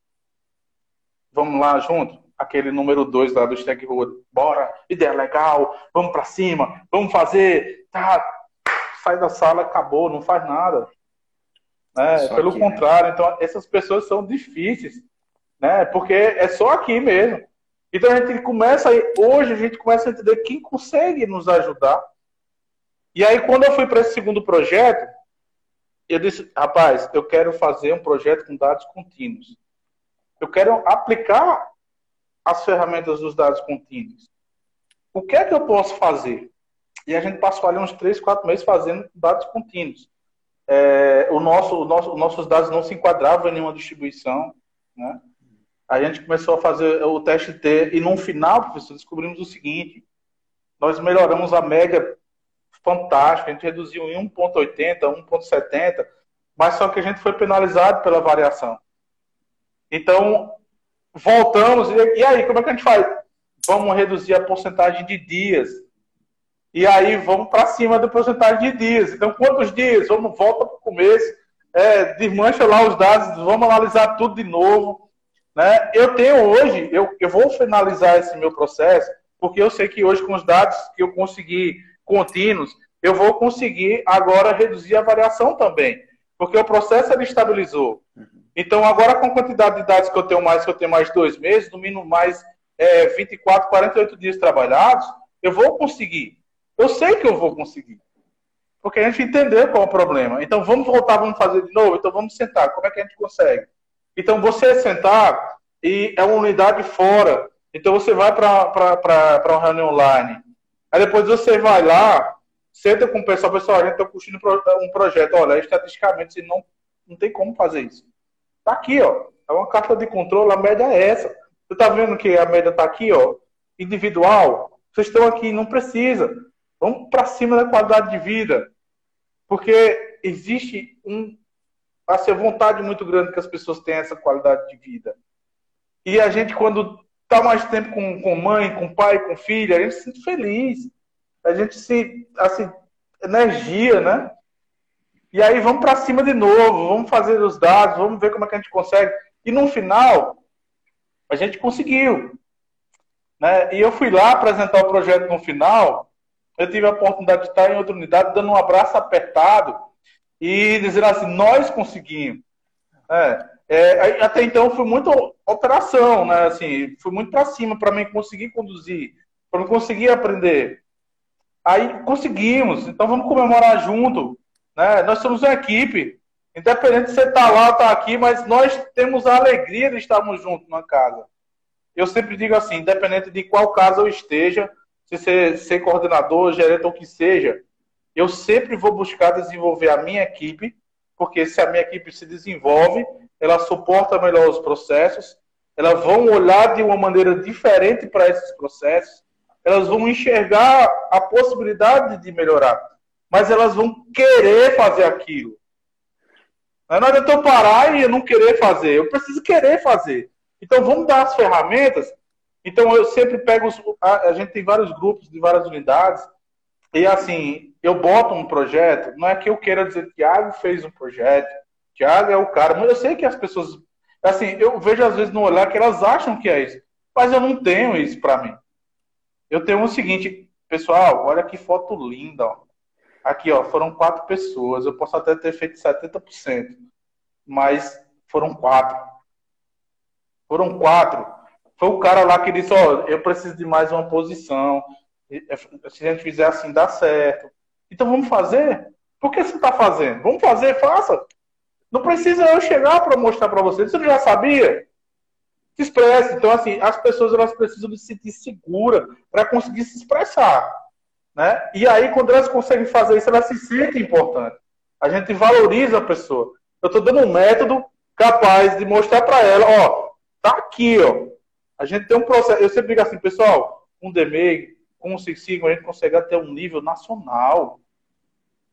Vamos lá junto? Aquele número 2 lá do stakeholder. Bora, ideia legal, vamos para cima, vamos fazer, tá, sai da sala, acabou, não faz nada. Né? Pelo aqui, né? contrário, né? então essas pessoas são difíceis, né? Porque é só aqui mesmo. Então a gente começa hoje a gente começa a entender quem consegue nos ajudar. E aí quando eu fui para esse segundo projeto, eu disse, rapaz, eu quero fazer um projeto com dados contínuos. Eu quero aplicar as ferramentas dos dados contínuos. O que é que eu posso fazer? E a gente passou ali uns três, quatro meses fazendo dados contínuos. É, o nosso, o nosso, os nossos dados não se enquadravam em nenhuma distribuição. Né? A gente começou a fazer o teste T e no final, professor, descobrimos o seguinte: nós melhoramos a média fantástica, a gente reduziu em 1,80, 1,70, mas só que a gente foi penalizado pela variação. Então, voltamos, e aí, como é que a gente faz? Vamos reduzir a porcentagem de dias e aí vamos para cima da porcentagem de dias. Então, quantos dias? Vamos, volta para o começo, é, desmancha lá os dados, vamos analisar tudo de novo. Né? Eu tenho hoje, eu, eu vou finalizar esse meu processo, porque eu sei que hoje, com os dados que eu consegui contínuos, eu vou conseguir agora reduzir a variação também, porque o processo ele estabilizou. Então, agora com a quantidade de dados que eu tenho mais, que eu tenho mais dois meses, no mínimo mais é, 24, 48 dias trabalhados, eu vou conseguir. Eu sei que eu vou conseguir. Porque a gente entendeu qual é o problema. Então vamos voltar, vamos fazer de novo. Então vamos sentar. Como é que a gente consegue? Então você sentar e é uma unidade fora. Então você vai para uma reunião online. Aí depois você vai lá, senta com o pessoal, pessoal, a gente está curtindo um projeto. Olha, estatisticamente você não, não tem como fazer isso. Está aqui, ó. É uma carta de controle, a média é essa. Você está vendo que a média está aqui, ó, individual. Vocês estão aqui, não precisa. Vamos para cima da qualidade de vida. Porque existe um, assim, vontade muito grande que as pessoas tenham essa qualidade de vida. E a gente, quando está mais tempo com, com mãe, com pai, com filha, a gente se sente feliz. A gente se, assim, energia, né? E aí vamos para cima de novo, vamos fazer os dados, vamos ver como é que a gente consegue. E no final, a gente conseguiu. Né? E eu fui lá apresentar o projeto no final, eu tive a oportunidade de estar em outra unidade, dando um abraço apertado e dizendo assim: nós conseguimos. É, é, até então foi muito operação, né? Assim, foi muito para cima para mim conseguir conduzir, para mim conseguir aprender. Aí conseguimos, então vamos comemorar junto. Né? Nós somos uma equipe, independente se você está lá ou está aqui, mas nós temos a alegria de estarmos juntos na casa. Eu sempre digo assim, independente de qual casa eu esteja, se ser, ser coordenador, gerente ou que seja, eu sempre vou buscar desenvolver a minha equipe, porque se a minha equipe se desenvolve, ela suporta melhor os processos, elas vão olhar de uma maneira diferente para esses processos, elas vão enxergar a possibilidade de melhorar, mas elas vão querer fazer aquilo. Não adianta eu parar e eu não querer fazer, eu preciso querer fazer. Então vamos dar as ferramentas então eu sempre pego os, a, a, gente tem vários grupos de várias unidades e assim eu boto um projeto. Não é que eu queira dizer que Thiago fez um projeto, Thiago é o cara, mas eu sei que as pessoas assim eu vejo às vezes no olhar que elas acham que é isso, mas eu não tenho isso para mim. Eu tenho o seguinte, pessoal, olha que foto linda, ó. Aqui, ó, foram quatro pessoas. Eu posso até ter feito 70%, mas foram quatro. Foram quatro foi o cara lá que disse, ó, eu preciso de mais uma posição. É, se a gente fizer assim, dá certo. Então vamos fazer? Por que você está fazendo? Vamos fazer, faça. Não precisa eu chegar para mostrar para você. Você já sabia? Se expresse. Então, assim, as pessoas elas precisam se sentir seguras para conseguir se expressar. Né? E aí, quando elas conseguem fazer isso, elas se sentem importantes. A gente valoriza a pessoa. Eu estou dando um método capaz de mostrar para ela, ó, tá aqui, ó. A gente tem um processo. Eu sempre digo assim, pessoal, um DMEI, com um Six Sigma, a gente consegue até um nível nacional.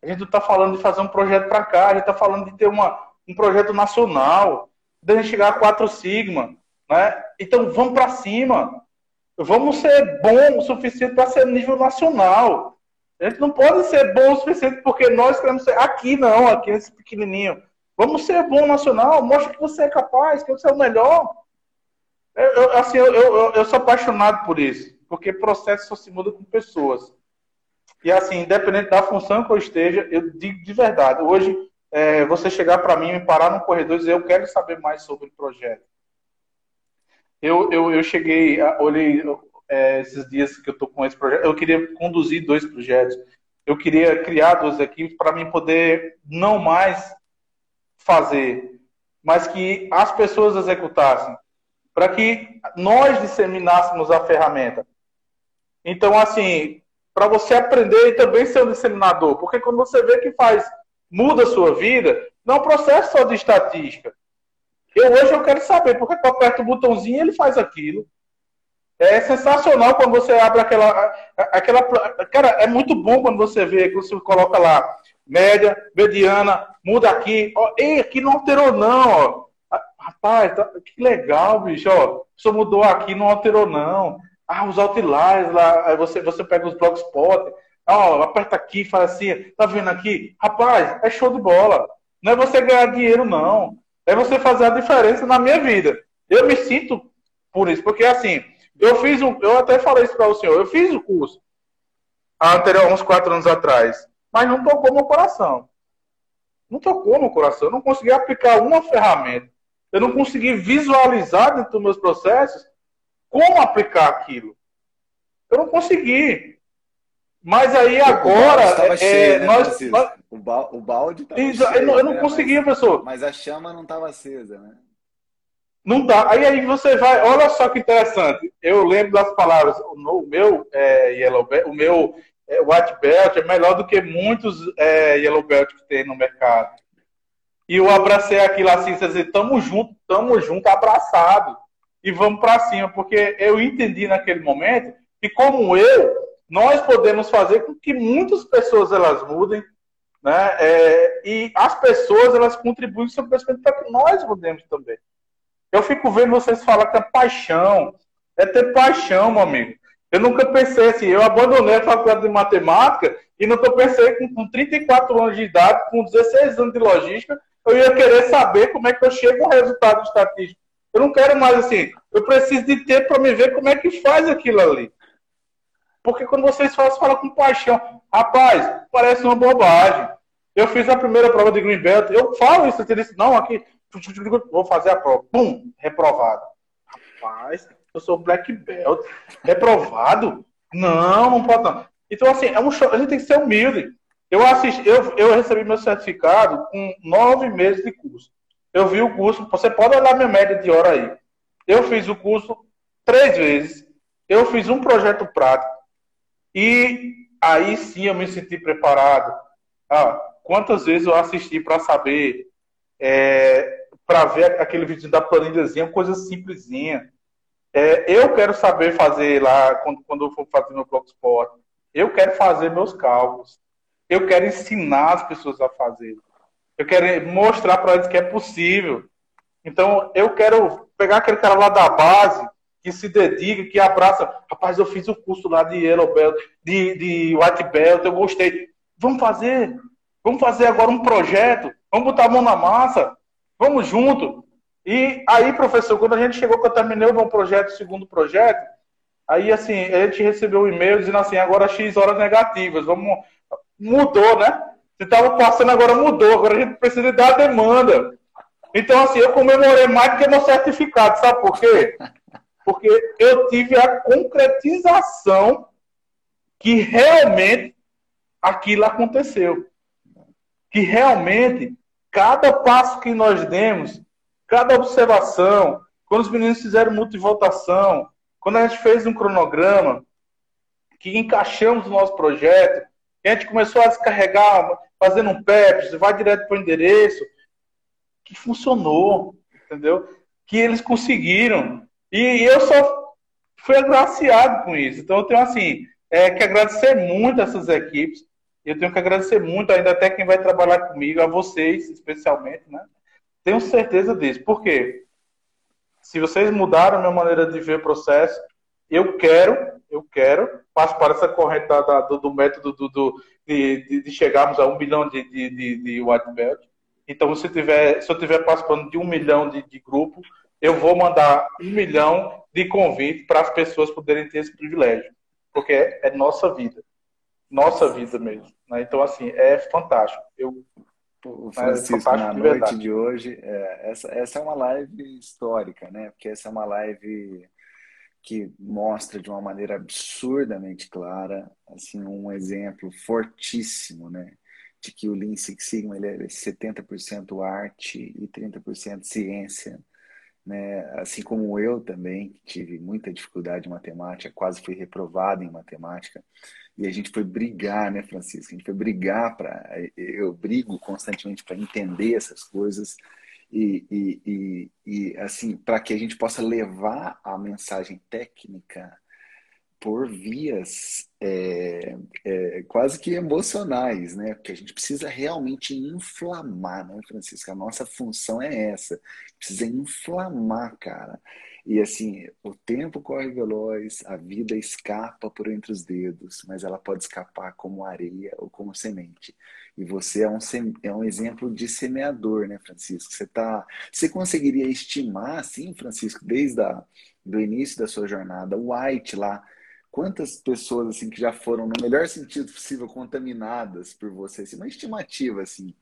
A gente não está falando de fazer um projeto para cá, a gente está falando de ter uma, um projeto nacional, de a gente chegar a 4 Sigma. Né? Então vamos para cima. Vamos ser bom o suficiente para ser nível nacional. A gente não pode ser bom o suficiente porque nós queremos ser. Aqui não, aqui nesse pequenininho. Vamos ser bom nacional, mostra que você é capaz, que você é o melhor. Eu, eu assim, eu, eu, eu, sou apaixonado por isso, porque processo só se muda com pessoas. E assim, independente da função que eu esteja, eu digo de verdade, hoje é, você chegar para mim, me parar no corredor e dizer, eu quero saber mais sobre o projeto. Eu, eu, eu cheguei, olhei é, esses dias que eu estou com esse projeto, eu queria conduzir dois projetos. Eu queria criar duas equipes para mim poder não mais fazer, mas que as pessoas executassem, para que nós disseminássemos a ferramenta. Então, assim, para você aprender e também ser um disseminador, porque quando você vê que faz, muda a sua vida, não é um processo só de estatística. Eu hoje eu quero saber porque eu aperto o botãozinho e ele faz aquilo. É sensacional quando você abre aquela, aquela. Cara, é muito bom quando você vê que você coloca lá média, mediana, muda aqui. Ó, ei, aqui não alterou, não. Ó. Rapaz, tá, que legal, bicho. Ó, só mudou aqui, não alterou, não. Ah, os outliers lá, aí você, você pega os blogspot, ó, aperta aqui, faz assim, tá vendo aqui? Rapaz, é show de bola. Não é você ganhar dinheiro, não. É você fazer a diferença na minha vida. Eu me sinto por isso, porque assim, eu fiz um, eu até falei isso para o senhor, eu fiz o curso anterior, uns quatro anos atrás mas não tocou meu coração. Não tocou meu coração. Eu não consegui aplicar uma ferramenta. Eu não consegui visualizar dentro dos meus processos como aplicar aquilo. Eu não consegui. Mas aí agora. É, cheio, né, nós, nós, o, ba o balde estava cheio. Eu não, eu não né? conseguia, mas, professor. Mas a chama não estava acesa, né? Não dá. Aí, aí você vai. Olha só que interessante. Eu lembro das palavras. O meu é, Yellow, o meu é, white belt é melhor do que muitos é, yellow belt que tem no mercado. E eu abracei aquilo assim, dizer, tamo junto, tamo junto, abraçado. E vamos para cima, porque eu entendi naquele momento que como eu, nós podemos fazer com que muitas pessoas elas mudem, né? É, e as pessoas elas contribuem o pensamento para que nós mudemos também. Eu fico vendo vocês falar que é paixão, é ter paixão, meu amigo. Eu nunca pensei assim, eu abandonei a faculdade de matemática e nunca pensei que com 34 anos de idade, com 16 anos de logística, eu ia querer saber como é que eu chego a um resultado estatístico. Eu não quero mais assim, eu preciso de tempo para me ver como é que faz aquilo ali. Porque quando vocês falam, falam com paixão. Rapaz, parece uma bobagem. Eu fiz a primeira prova de Greenbelt, eu falo isso, eu disse, não, aqui, vou fazer a prova. Pum, reprovado. Rapaz, eu sou black belt. Reprovado? Não, não pode não. Então, assim, é um show, a gente tem que ser humilde. Eu assisti, eu, eu recebi meu certificado com nove meses de curso. Eu vi o curso, você pode olhar minha média de hora aí. Eu fiz o curso três vezes. Eu fiz um projeto prático. E aí sim eu me senti preparado. Ah, quantas vezes eu assisti para saber, é, para ver aquele vídeo da planilhazinha, coisa simplesinha. É, eu quero saber fazer lá, quando, quando eu for fazer meu blogspot, eu quero fazer meus cálculos. Eu quero ensinar as pessoas a fazer. Eu quero mostrar para eles que é possível. Então, eu quero pegar aquele cara lá da base, que se dedica, que abraça. Rapaz, eu fiz o curso lá de Yellow Belt, de, de White Belt, eu gostei. Vamos fazer. Vamos fazer agora um projeto. Vamos botar a mão na massa. Vamos junto. E aí, professor, quando a gente chegou, que eu terminei o meu projeto, o segundo projeto, aí, assim, a gente recebeu um e-mail dizendo assim, agora X horas negativas, vamos... Mudou, né? Você estava passando, agora mudou, agora a gente precisa dar a demanda. Então, assim, eu comemorei mais do que meu certificado, sabe por quê? Porque eu tive a concretização que realmente aquilo aconteceu. Que realmente, cada passo que nós demos, cada observação, quando os meninos fizeram multivotação, quando a gente fez um cronograma, que encaixamos o nosso projeto, a gente começou a descarregar, fazendo um PEPS, vai direto para o endereço, que funcionou, entendeu? Que eles conseguiram. E eu só fui agraciado com isso. Então eu tenho assim, é, que agradecer muito a essas equipes. Eu tenho que agradecer muito ainda até quem vai trabalhar comigo, a vocês especialmente, né? Tenho certeza disso. Por quê? Se vocês mudaram a minha maneira de ver o processo, eu quero, eu quero participar dessa corrente da, da, do, do, método do, do de, de, de, chegarmos a um milhão de, de, de, de white belt. Então, se, tiver, se eu estiver participando de um milhão de, de grupo, eu vou mandar um milhão de convites para as pessoas poderem ter esse privilégio. Porque é, é nossa vida. Nossa vida mesmo. Né? Então, assim, é fantástico. Eu, o Francisco, é na noite de hoje, é, essa, essa é uma live histórica, né? Porque essa é uma live que mostra de uma maneira absurdamente clara, assim, um exemplo fortíssimo, né? de que o Lean Six Sigma ele é 70% arte e 30% ciência, né? Assim como eu também tive muita dificuldade em matemática, quase fui reprovado em matemática. E a gente foi brigar, né, Francisco? A gente foi brigar para eu brigo constantemente para entender essas coisas e, e, e, e assim para que a gente possa levar a mensagem técnica por vias é, é, quase que emocionais, né? Porque a gente precisa realmente inflamar, né, Francisco? A nossa função é essa, precisa inflamar, cara. E assim, o tempo corre veloz, a vida escapa por entre os dedos, mas ela pode escapar como areia ou como semente. E você é um, é um exemplo de semeador, né, Francisco? Você tá, você conseguiria estimar, assim, Francisco, desde a, do início da sua jornada, o White lá quantas pessoas assim que já foram no melhor sentido possível contaminadas por você, assim, uma estimativa assim.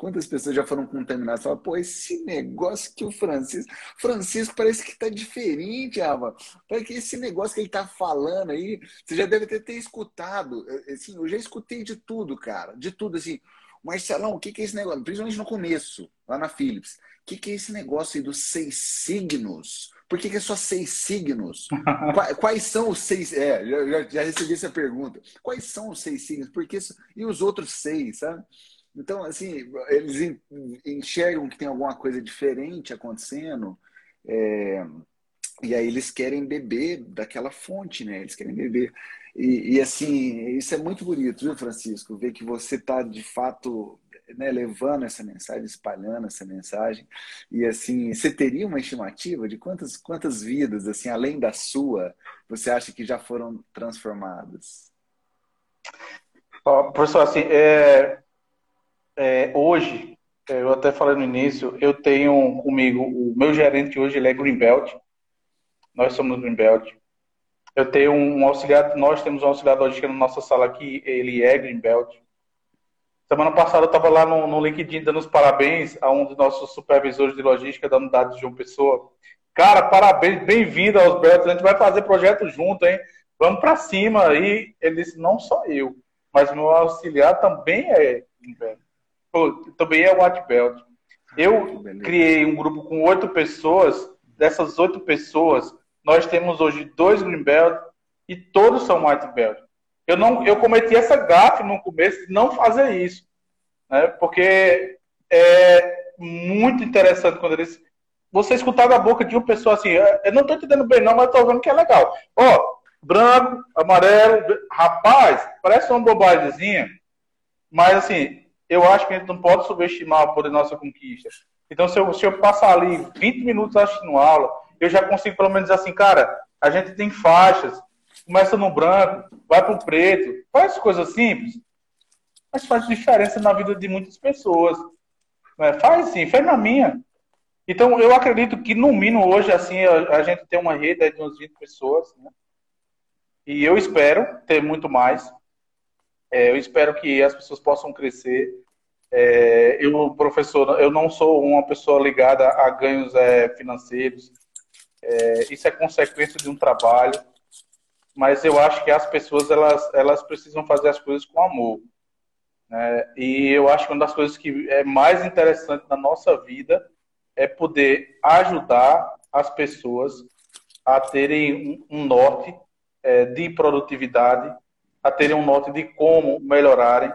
Quantas pessoas já foram contaminadas? Fala, pô, esse negócio que o Francisco. Francisco parece que tá diferente, Ava. Parece que esse negócio que ele tá falando aí, você já deve ter, ter escutado. Assim, eu já escutei de tudo, cara. De tudo, assim. Marcelão, o que, que é esse negócio? Principalmente no começo, lá na Philips. O que, que é esse negócio aí dos seis signos? Por que, que é só seis signos? quais, são os seis? É, já, já, recebi essa pergunta. Quais são os seis signos? Porque e os outros seis, sabe? Então, assim, eles enxergam que tem alguma coisa diferente acontecendo. É, e aí eles querem beber daquela fonte, né? Eles querem beber. E, e, assim, isso é muito bonito, viu, Francisco? Ver que você está de fato né, levando essa mensagem, espalhando essa mensagem. E assim, você teria uma estimativa de quantas, quantas vidas, assim, além da sua, você acha que já foram transformadas? Oh, professor, assim, é, é, hoje, é, eu até falei no início, eu tenho comigo, o meu gerente hoje ele é Greenbelt, nós somos Greenbelt. Eu tenho um auxiliar, nós temos um auxiliar logística na nossa sala aqui, ele é Greenbelt. Semana passada eu estava lá no, no, LinkedIn dando os parabéns a um dos nossos supervisores de logística da unidade de João Pessoa. Cara, parabéns, bem-vindo aos Belts. A gente vai fazer projeto junto, hein? Vamos para cima. E ele disse: não só eu, mas meu auxiliar também é também é White Belt. Eu criei um grupo com oito pessoas. Dessas oito pessoas, nós temos hoje dois Green Belt e todos são White Belt. Eu não, eu cometi essa gafe no começo de não fazer isso, né? Porque é muito interessante quando eles você escutar da boca de uma pessoa assim, é, eu não estou entendendo bem não, mas estou vendo que é legal. Ó, branco, amarelo, rapaz, parece uma bobagemzinha, mas assim, eu acho que a gente não pode subestimar o poder da nossa conquista. Então, se eu, se eu passar ali 20 minutos assistindo aula, eu já consigo pelo menos assim, cara, a gente tem faixas, começa no branco, vai para o preto, faz coisas simples, mas faz diferença na vida de muitas pessoas. Né? Faz sim, faz na minha. Então, eu acredito que no mínimo hoje, assim, a, a gente tem uma rede de uns 20 pessoas, né? E eu espero ter muito mais. É, eu espero que as pessoas possam crescer. É, eu, professor, eu não sou uma pessoa ligada a ganhos é, financeiros. É, isso é consequência de um trabalho mas eu acho que as pessoas elas, elas precisam fazer as coisas com amor. Né? E eu acho que uma das coisas que é mais interessante na nossa vida é poder ajudar as pessoas a terem um, norte é, de produtividade, a terem um norte de como melhorarem.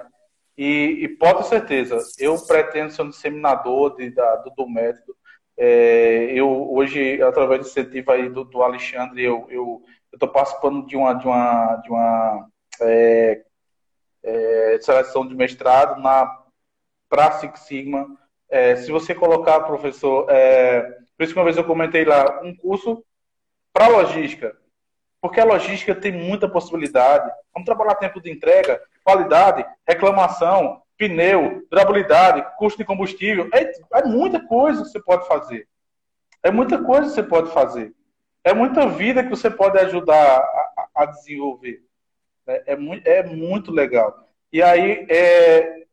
E, e pode ter certeza, eu pretendo ser um disseminador de, da, do, do método. É, eu hoje, através do incentivo aí do, do Alexandre, eu, eu estou participando de uma, de uma, de uma é, é, seleção de mestrado na para Six Sigma. É, se você colocar, professor, é, por isso que uma vez eu comentei lá, um curso para logística. Porque a logística tem muita possibilidade. Vamos trabalhar tempo de entrega, qualidade, reclamação, pneu, durabilidade, custo de combustível. É, é muita coisa que você pode fazer. É muita coisa que você pode fazer. É muita vida que você pode ajudar a, a desenvolver. É, é, muito, é muito legal. E aí, é,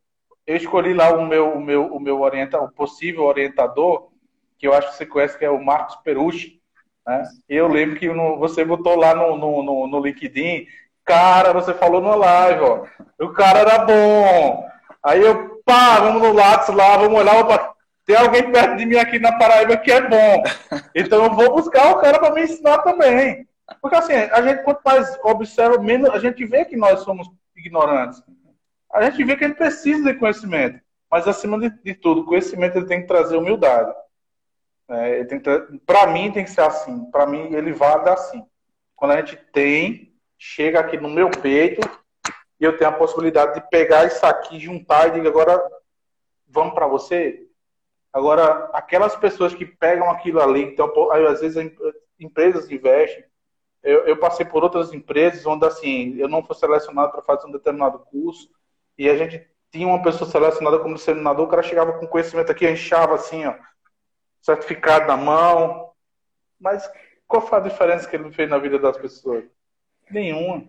eu escolhi lá o meu, o meu, o meu orienta, o possível orientador, que eu acho que você conhece, que é o Marcos Perucci. Né? Eu lembro que no, você botou lá no, no, no, no LinkedIn, cara, você falou no live, ó, o cara era bom. Aí eu, pá, vamos no Lattes lá, vamos olhar, opa, tem alguém perto de mim aqui na Paraíba que é bom. Então eu vou buscar o cara para me ensinar também. Porque assim, a gente quanto mais observa, menos a gente vê que nós somos ignorantes. A gente vê que a gente precisa de conhecimento. Mas acima de, de tudo, conhecimento ele tem que trazer humildade. É, para mim tem que ser assim. Para mim ele vale assim. Quando a gente tem, chega aqui no meu peito e eu tenho a possibilidade de pegar isso aqui, juntar e dizer agora vamos para você. Agora aquelas pessoas que pegam aquilo ali, então aí, às vezes empresas investem. Eu, eu passei por outras empresas onde assim eu não fui selecionado para fazer um determinado curso e a gente tinha uma pessoa selecionada como disseminador, o cara chegava com conhecimento aqui, enchava assim, ó, certificado na mão. Mas qual foi a diferença que ele fez na vida das pessoas? Nenhuma.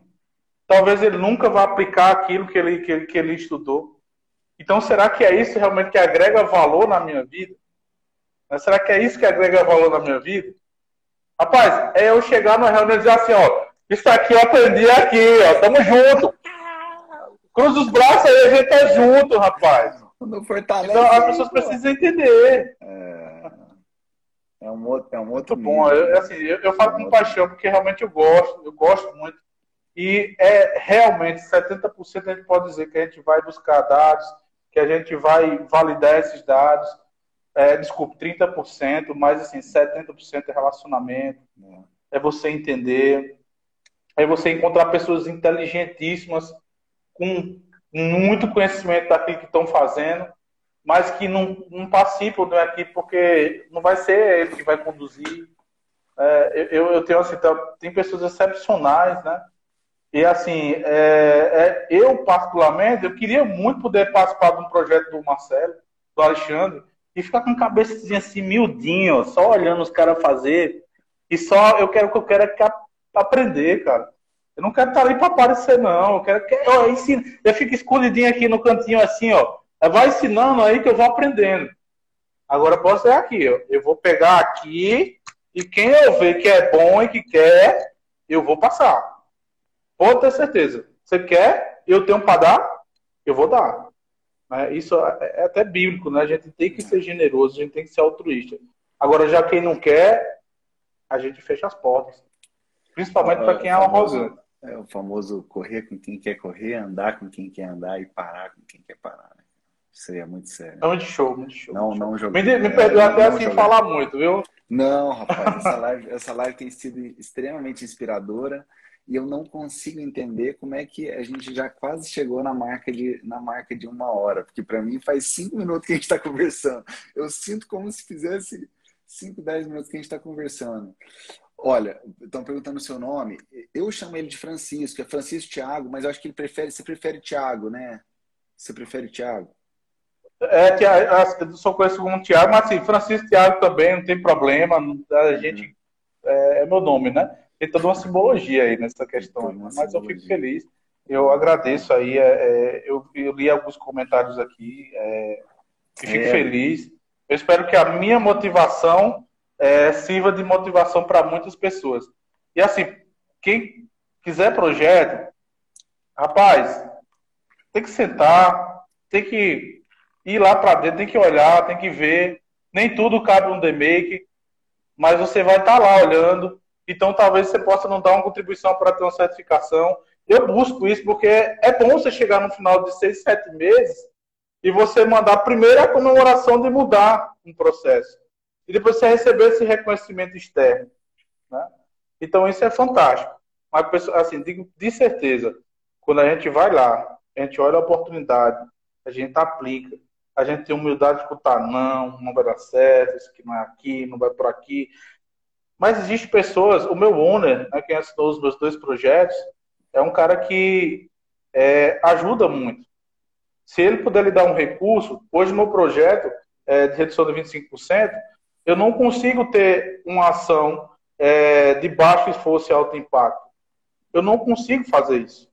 Talvez ele nunca vá aplicar aquilo que ele, que ele, que ele estudou. Então, será que é isso realmente que agrega valor na minha vida? Será que é isso que agrega valor na minha vida? Rapaz, é eu chegar na reunião e dizer assim, ó, isso aqui eu aprendi aqui, ó, tamo junto. Cruza os braços aí, a gente tá junto, rapaz. Não fortalece. Então, as pessoas precisam entender. É, é um outro, é um outro muito bom. Eu, assim, eu, eu falo é com paixão porque realmente eu gosto, eu gosto muito. E é realmente 70% a gente pode dizer que a gente vai buscar dados, que a gente vai validar esses dados. É, desculpe, 30%, mas assim, 70% é relacionamento. É. é você entender. É você encontrar pessoas inteligentíssimas com muito conhecimento daquilo que estão fazendo, mas que não, não participam da equipe porque não vai ser ele que vai conduzir. É, eu, eu tenho assim, tem pessoas excepcionais, né? E assim, é, é, eu particularmente, eu queria muito poder participar de um projeto do Marcelo, do Alexandre, e ficar com a cabeça assim, miudinho, só olhando os caras fazer. E só eu quero que eu quero é aprender, cara. Eu não quero estar ali para aparecer, não. Eu quero que eu, eu fico escondidinho aqui no cantinho assim, ó. Vai ensinando aí que eu vou aprendendo. Agora posso ser aqui, ó. Eu vou pegar aqui e quem eu ver que é bom e que quer, eu vou passar. Pode ter certeza. Você quer, eu tenho para dar, eu vou dar. É, isso é até bíblico, né? A gente tem que ser generoso, a gente tem que ser altruísta. Agora, já quem não quer, a gente fecha as portas. Principalmente para quem é arrogante. É o famoso correr com quem quer correr, andar com quem quer andar e parar com quem quer parar. Né? Isso aí é muito sério. É muito show, muito show. Não, não joguei. Me, me perdoa até assim joguei. falar muito, viu? Não, rapaz, essa live, essa live tem sido extremamente inspiradora e eu não consigo entender como é que a gente já quase chegou na marca de, na marca de uma hora, porque para mim faz cinco minutos que a gente está conversando. Eu sinto como se fizesse cinco, dez minutos que a gente está conversando. Olha, estão perguntando o seu nome. Eu chamo ele de Francisco, é Francisco Tiago, mas eu acho que ele prefere, você prefere Tiago, né? Você prefere Tiago? É, eu só conheço como Tiago, mas assim, Francisco Tiago também, não tem problema. A gente. É, é, meu nome, né? Tem toda uma simbologia aí nessa questão. Mas simbologia. eu fico feliz. Eu agradeço aí. É, é, eu, eu, li alguns comentários aqui. É, e fico é. feliz. Eu espero que a minha motivação é, sirva de motivação para muitas pessoas. E assim, quem quiser projeto, rapaz, tem que sentar, tem que ir lá para dentro, tem que olhar, tem que ver. Nem tudo cabe um demake, mas você vai estar tá lá olhando. Então talvez você possa não dar uma contribuição para ter uma certificação. Eu busco isso porque é bom você chegar no final de seis, sete meses e você mandar primeiro a comemoração de mudar um processo e depois você receber esse reconhecimento externo. Né? Então isso é fantástico. Mas, assim, digo de certeza, quando a gente vai lá, a gente olha a oportunidade, a gente aplica, a gente tem humildade de escutar, não, não vai dar certo, isso aqui não é aqui, não vai por aqui. Mas existem pessoas, o meu owner, né, quem assinou os meus dois projetos, é um cara que é, ajuda muito. Se ele puder lhe dar um recurso, hoje meu projeto é, de redução de 25%, eu não consigo ter uma ação é, de baixo esforço e alto impacto. Eu não consigo fazer isso.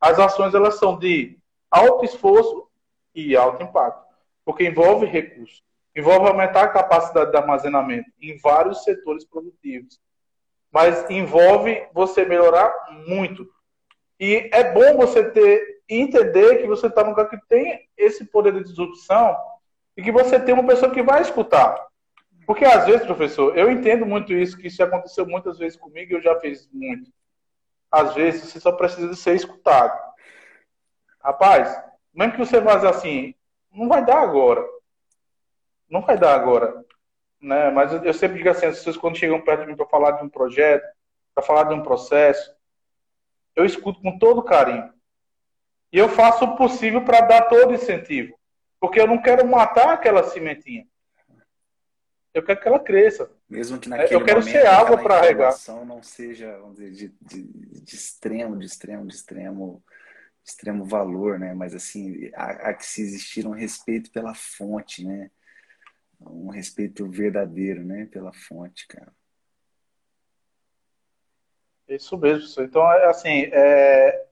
As ações elas são de alto esforço e alto impacto, porque envolve recursos envolve aumentar a capacidade de armazenamento em vários setores produtivos. Mas envolve você melhorar muito. E é bom você ter entender que você está num lugar que tem esse poder de disrupção e que você tem uma pessoa que vai escutar. Porque às vezes, professor, eu entendo muito isso, que isso aconteceu muitas vezes comigo e eu já fiz muito. Às vezes você só precisa de ser escutado. Rapaz, mesmo que você faça assim, não vai dar agora não vai dar agora. Né? Mas eu, sempre digo assim, as pessoas quando chegam perto de mim para falar de um projeto, para falar de um processo, eu escuto com todo carinho. E eu faço o possível para dar todo incentivo. Porque eu não quero matar aquela cimentinha. Eu quero que ela cresça. Mesmo que naquele eu quero momento, ser água para regar. não seja, vamos dizer, de, de, de, extremo, de extremo, de extremo, extremo valor, né? Mas assim, há, há que se existir um respeito pela fonte, né? um respeito verdadeiro, né, pela fonte, cara. Isso mesmo. Então, é, assim, é,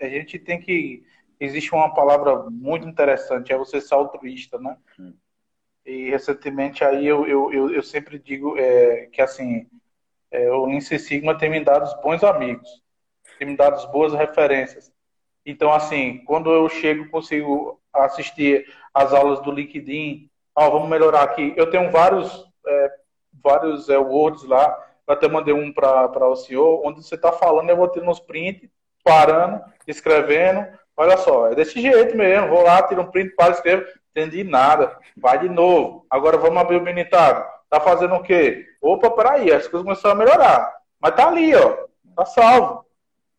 a gente tem que. Existe uma palavra muito interessante, é você ser altruísta, né? Hum. E recentemente aí eu, eu, eu, eu sempre digo é, que, assim, é, o Lince Sigma tem me dado bons amigos, tem me dado boas referências. Então, assim, quando eu chego, consigo assistir as aulas do LinkedIn, ó, vamos melhorar aqui. Eu tenho vários, é, vários é, words lá, eu até mandei um para o senhor, onde você está falando, eu vou ter uns print, parando, escrevendo. Olha só, é desse jeito mesmo. Vou lá, tiro um print, para, escrevo. Entendi nada. Vai de novo. Agora vamos abrir o minitado. Tá fazendo o quê? Opa, peraí, as coisas começaram a melhorar. Mas tá ali, ó. Tá salvo.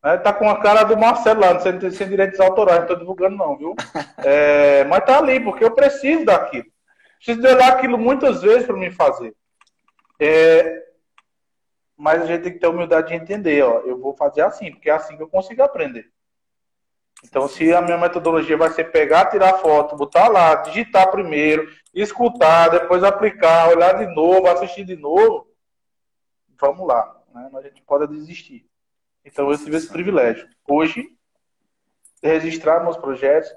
É, tá com a cara do Marcelo lá, sem, sem direitos autorais, não tô divulgando não, viu? É, mas tá ali, porque eu preciso daquilo. Preciso de olhar aquilo muitas vezes para me fazer. É, mas a gente tem que ter humildade de entender, ó, eu vou fazer assim, porque é assim que eu consigo aprender. Então, se a minha metodologia vai ser pegar, tirar foto, botar lá, digitar primeiro, escutar, depois aplicar, olhar de novo, assistir de novo, vamos lá. Né? A gente pode desistir. Então, eu tive esse privilégio. Hoje, registrar meus projetos,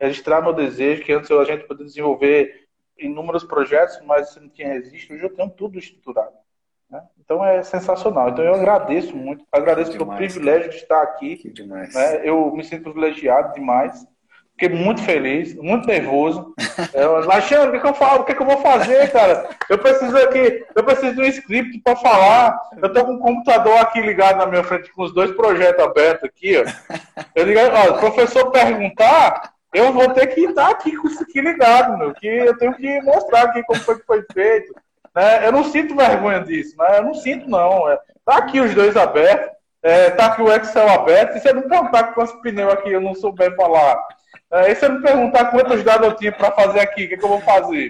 registrar meu desejo, que antes a gente podia desenvolver inúmeros projetos, mas não tinha registro, hoje eu tenho tudo estruturado. Né? Então é sensacional. Então eu agradeço muito, agradeço pelo privilégio de estar aqui. Né? Eu me sinto privilegiado demais. Fiquei muito feliz, muito nervoso. É, Alexandre, o que, que, eu falo? O que, que eu vou fazer, cara? Eu preciso aqui, eu preciso de um script para falar. Eu tô com um computador aqui ligado na minha frente com os dois projetos abertos aqui, ó. Eu ó, o professor perguntar, eu vou ter que estar aqui com isso aqui ligado, meu, que eu tenho que mostrar aqui como foi que foi feito. Né? Eu não sinto vergonha disso, né? Eu não sinto, não. É, tá aqui os dois abertos, é, tá aqui o Excel aberto, e você não perguntar quantos pneus aqui eu não souber falar. É, e você me perguntar quantos dados eu tinha para fazer aqui, o que, que, eu vou fazer?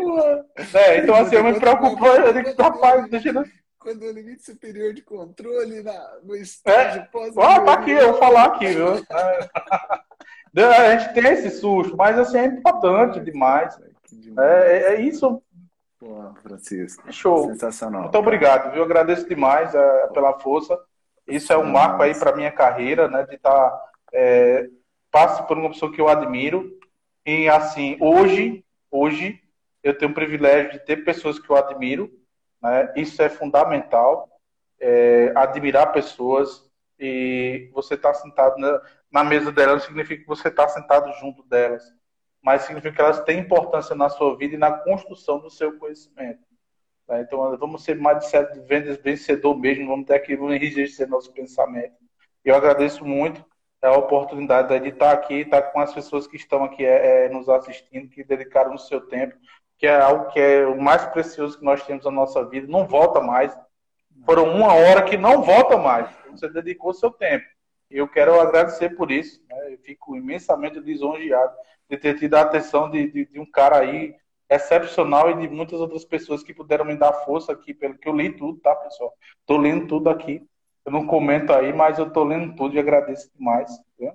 É, então, assim, eu me preocupo, eu digo, rapaz, deixa eu quando o limite superior de controle na, no estágio é. pós Ah, tá aqui, eu vou falar aqui, viu? É. A gente tem esse susto, mas assim, é importante demais. É, é, é isso. Pô, Francisco. Show. Sensacional. Muito obrigado, viu? Agradeço demais é, pela força. Isso é um marco aí para minha carreira, né? De estar. Tá, passo por uma pessoa que eu admiro. E assim, hoje, hoje, eu tenho o privilégio de ter pessoas que eu admiro. Né? Isso é fundamental. É, admirar pessoas e você está sentado na, na mesa delas não significa que você está sentado junto delas, mas significa que elas têm importância na sua vida e na construção do seu conhecimento. Tá? Então, vamos ser mais de certo vendas vencedor mesmo, vamos ter aquilo enrijecer nosso pensamento. Eu agradeço muito a oportunidade de estar aqui, estar com as pessoas que estão aqui é, é, nos assistindo, que dedicaram o seu tempo, que é algo que é o mais precioso que nós temos na nossa vida, não volta mais. Foram uma hora que não volta mais. Você dedicou o seu tempo. Eu quero agradecer por isso. Né? Eu fico imensamente lisonjeado de ter tido a atenção de, de, de, um cara aí excepcional e de muitas outras pessoas que puderam me dar força aqui, pelo que eu li tudo, tá, pessoal? Tô lendo tudo aqui. Eu não comento aí, mas eu tô lendo tudo e agradeço demais. Viu?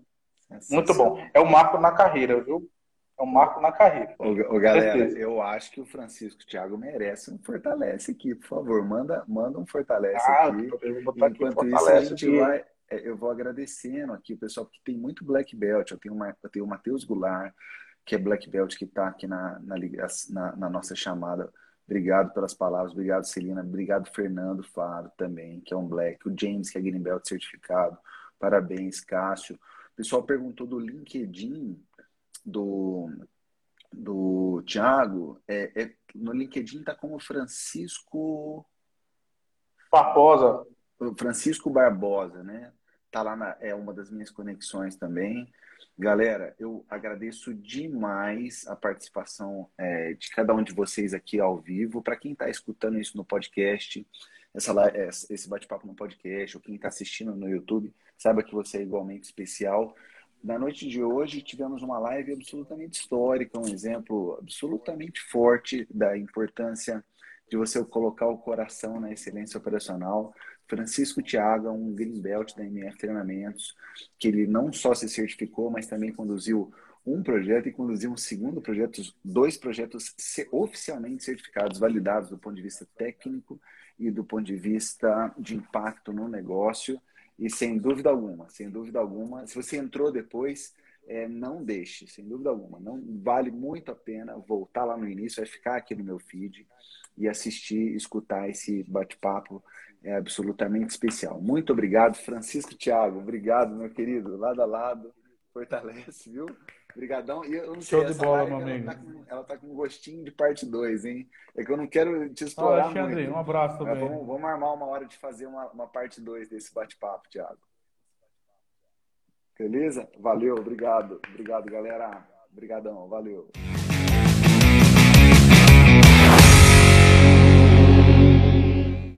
Muito bom. É um marco na carreira, viu? É um marco na carreira. Ô, ô galera, eu acho que o Francisco Thiago merece um fortalece aqui, por favor. Manda, manda um fortalece ah, aqui. Eu vou botar Enquanto aqui, isso, a gente aqui. vai. É, eu vou agradecendo aqui o pessoal, porque tem muito Black Belt. Eu tenho, uma, eu tenho o Matheus Goulart, que é Black Belt, que está aqui na, na, na, na nossa chamada. Obrigado pelas palavras, obrigado Celina, obrigado Fernando Faro também, que é um Black, o James, que é Green Belt certificado, parabéns, Cássio. O pessoal perguntou do LinkedIn, do, do Thiago, é, é no LinkedIn está como Francisco Barbosa. Francisco Barbosa, né? Tá lá na, é uma das minhas conexões também. Galera, eu agradeço demais a participação é, de cada um de vocês aqui ao vivo. Para quem está escutando isso no podcast, essa, esse bate-papo no podcast, ou quem está assistindo no YouTube, saiba que você é igualmente especial. Na noite de hoje tivemos uma live absolutamente histórica, um exemplo absolutamente forte da importância de você colocar o coração na excelência operacional. Francisco Thiago, um green belt da MF Treinamentos, que ele não só se certificou, mas também conduziu um projeto e conduziu um segundo projeto, dois projetos oficialmente certificados, validados do ponto de vista técnico e do ponto de vista de impacto no negócio. E sem dúvida alguma, sem dúvida alguma, se você entrou depois, é, não deixe, sem dúvida alguma. Não vale muito a pena voltar lá no início, vai ficar aqui no meu feed e assistir, escutar esse bate-papo é absolutamente especial. Muito obrigado, Francisco Thiago. Obrigado, meu querido, lado a lado. Fortalece, viu? Obrigadão. E eu não Show sei, de bola, meu amigo. Ela tá, com, ela tá com um gostinho de parte 2, hein? É que eu não quero te explorar Alexandre, muito. um abraço também. Vamos, vamos, armar uma hora de fazer uma, uma parte 2 desse bate-papo, Thiago. Beleza? Valeu, obrigado. Obrigado, galera. Obrigadão, valeu.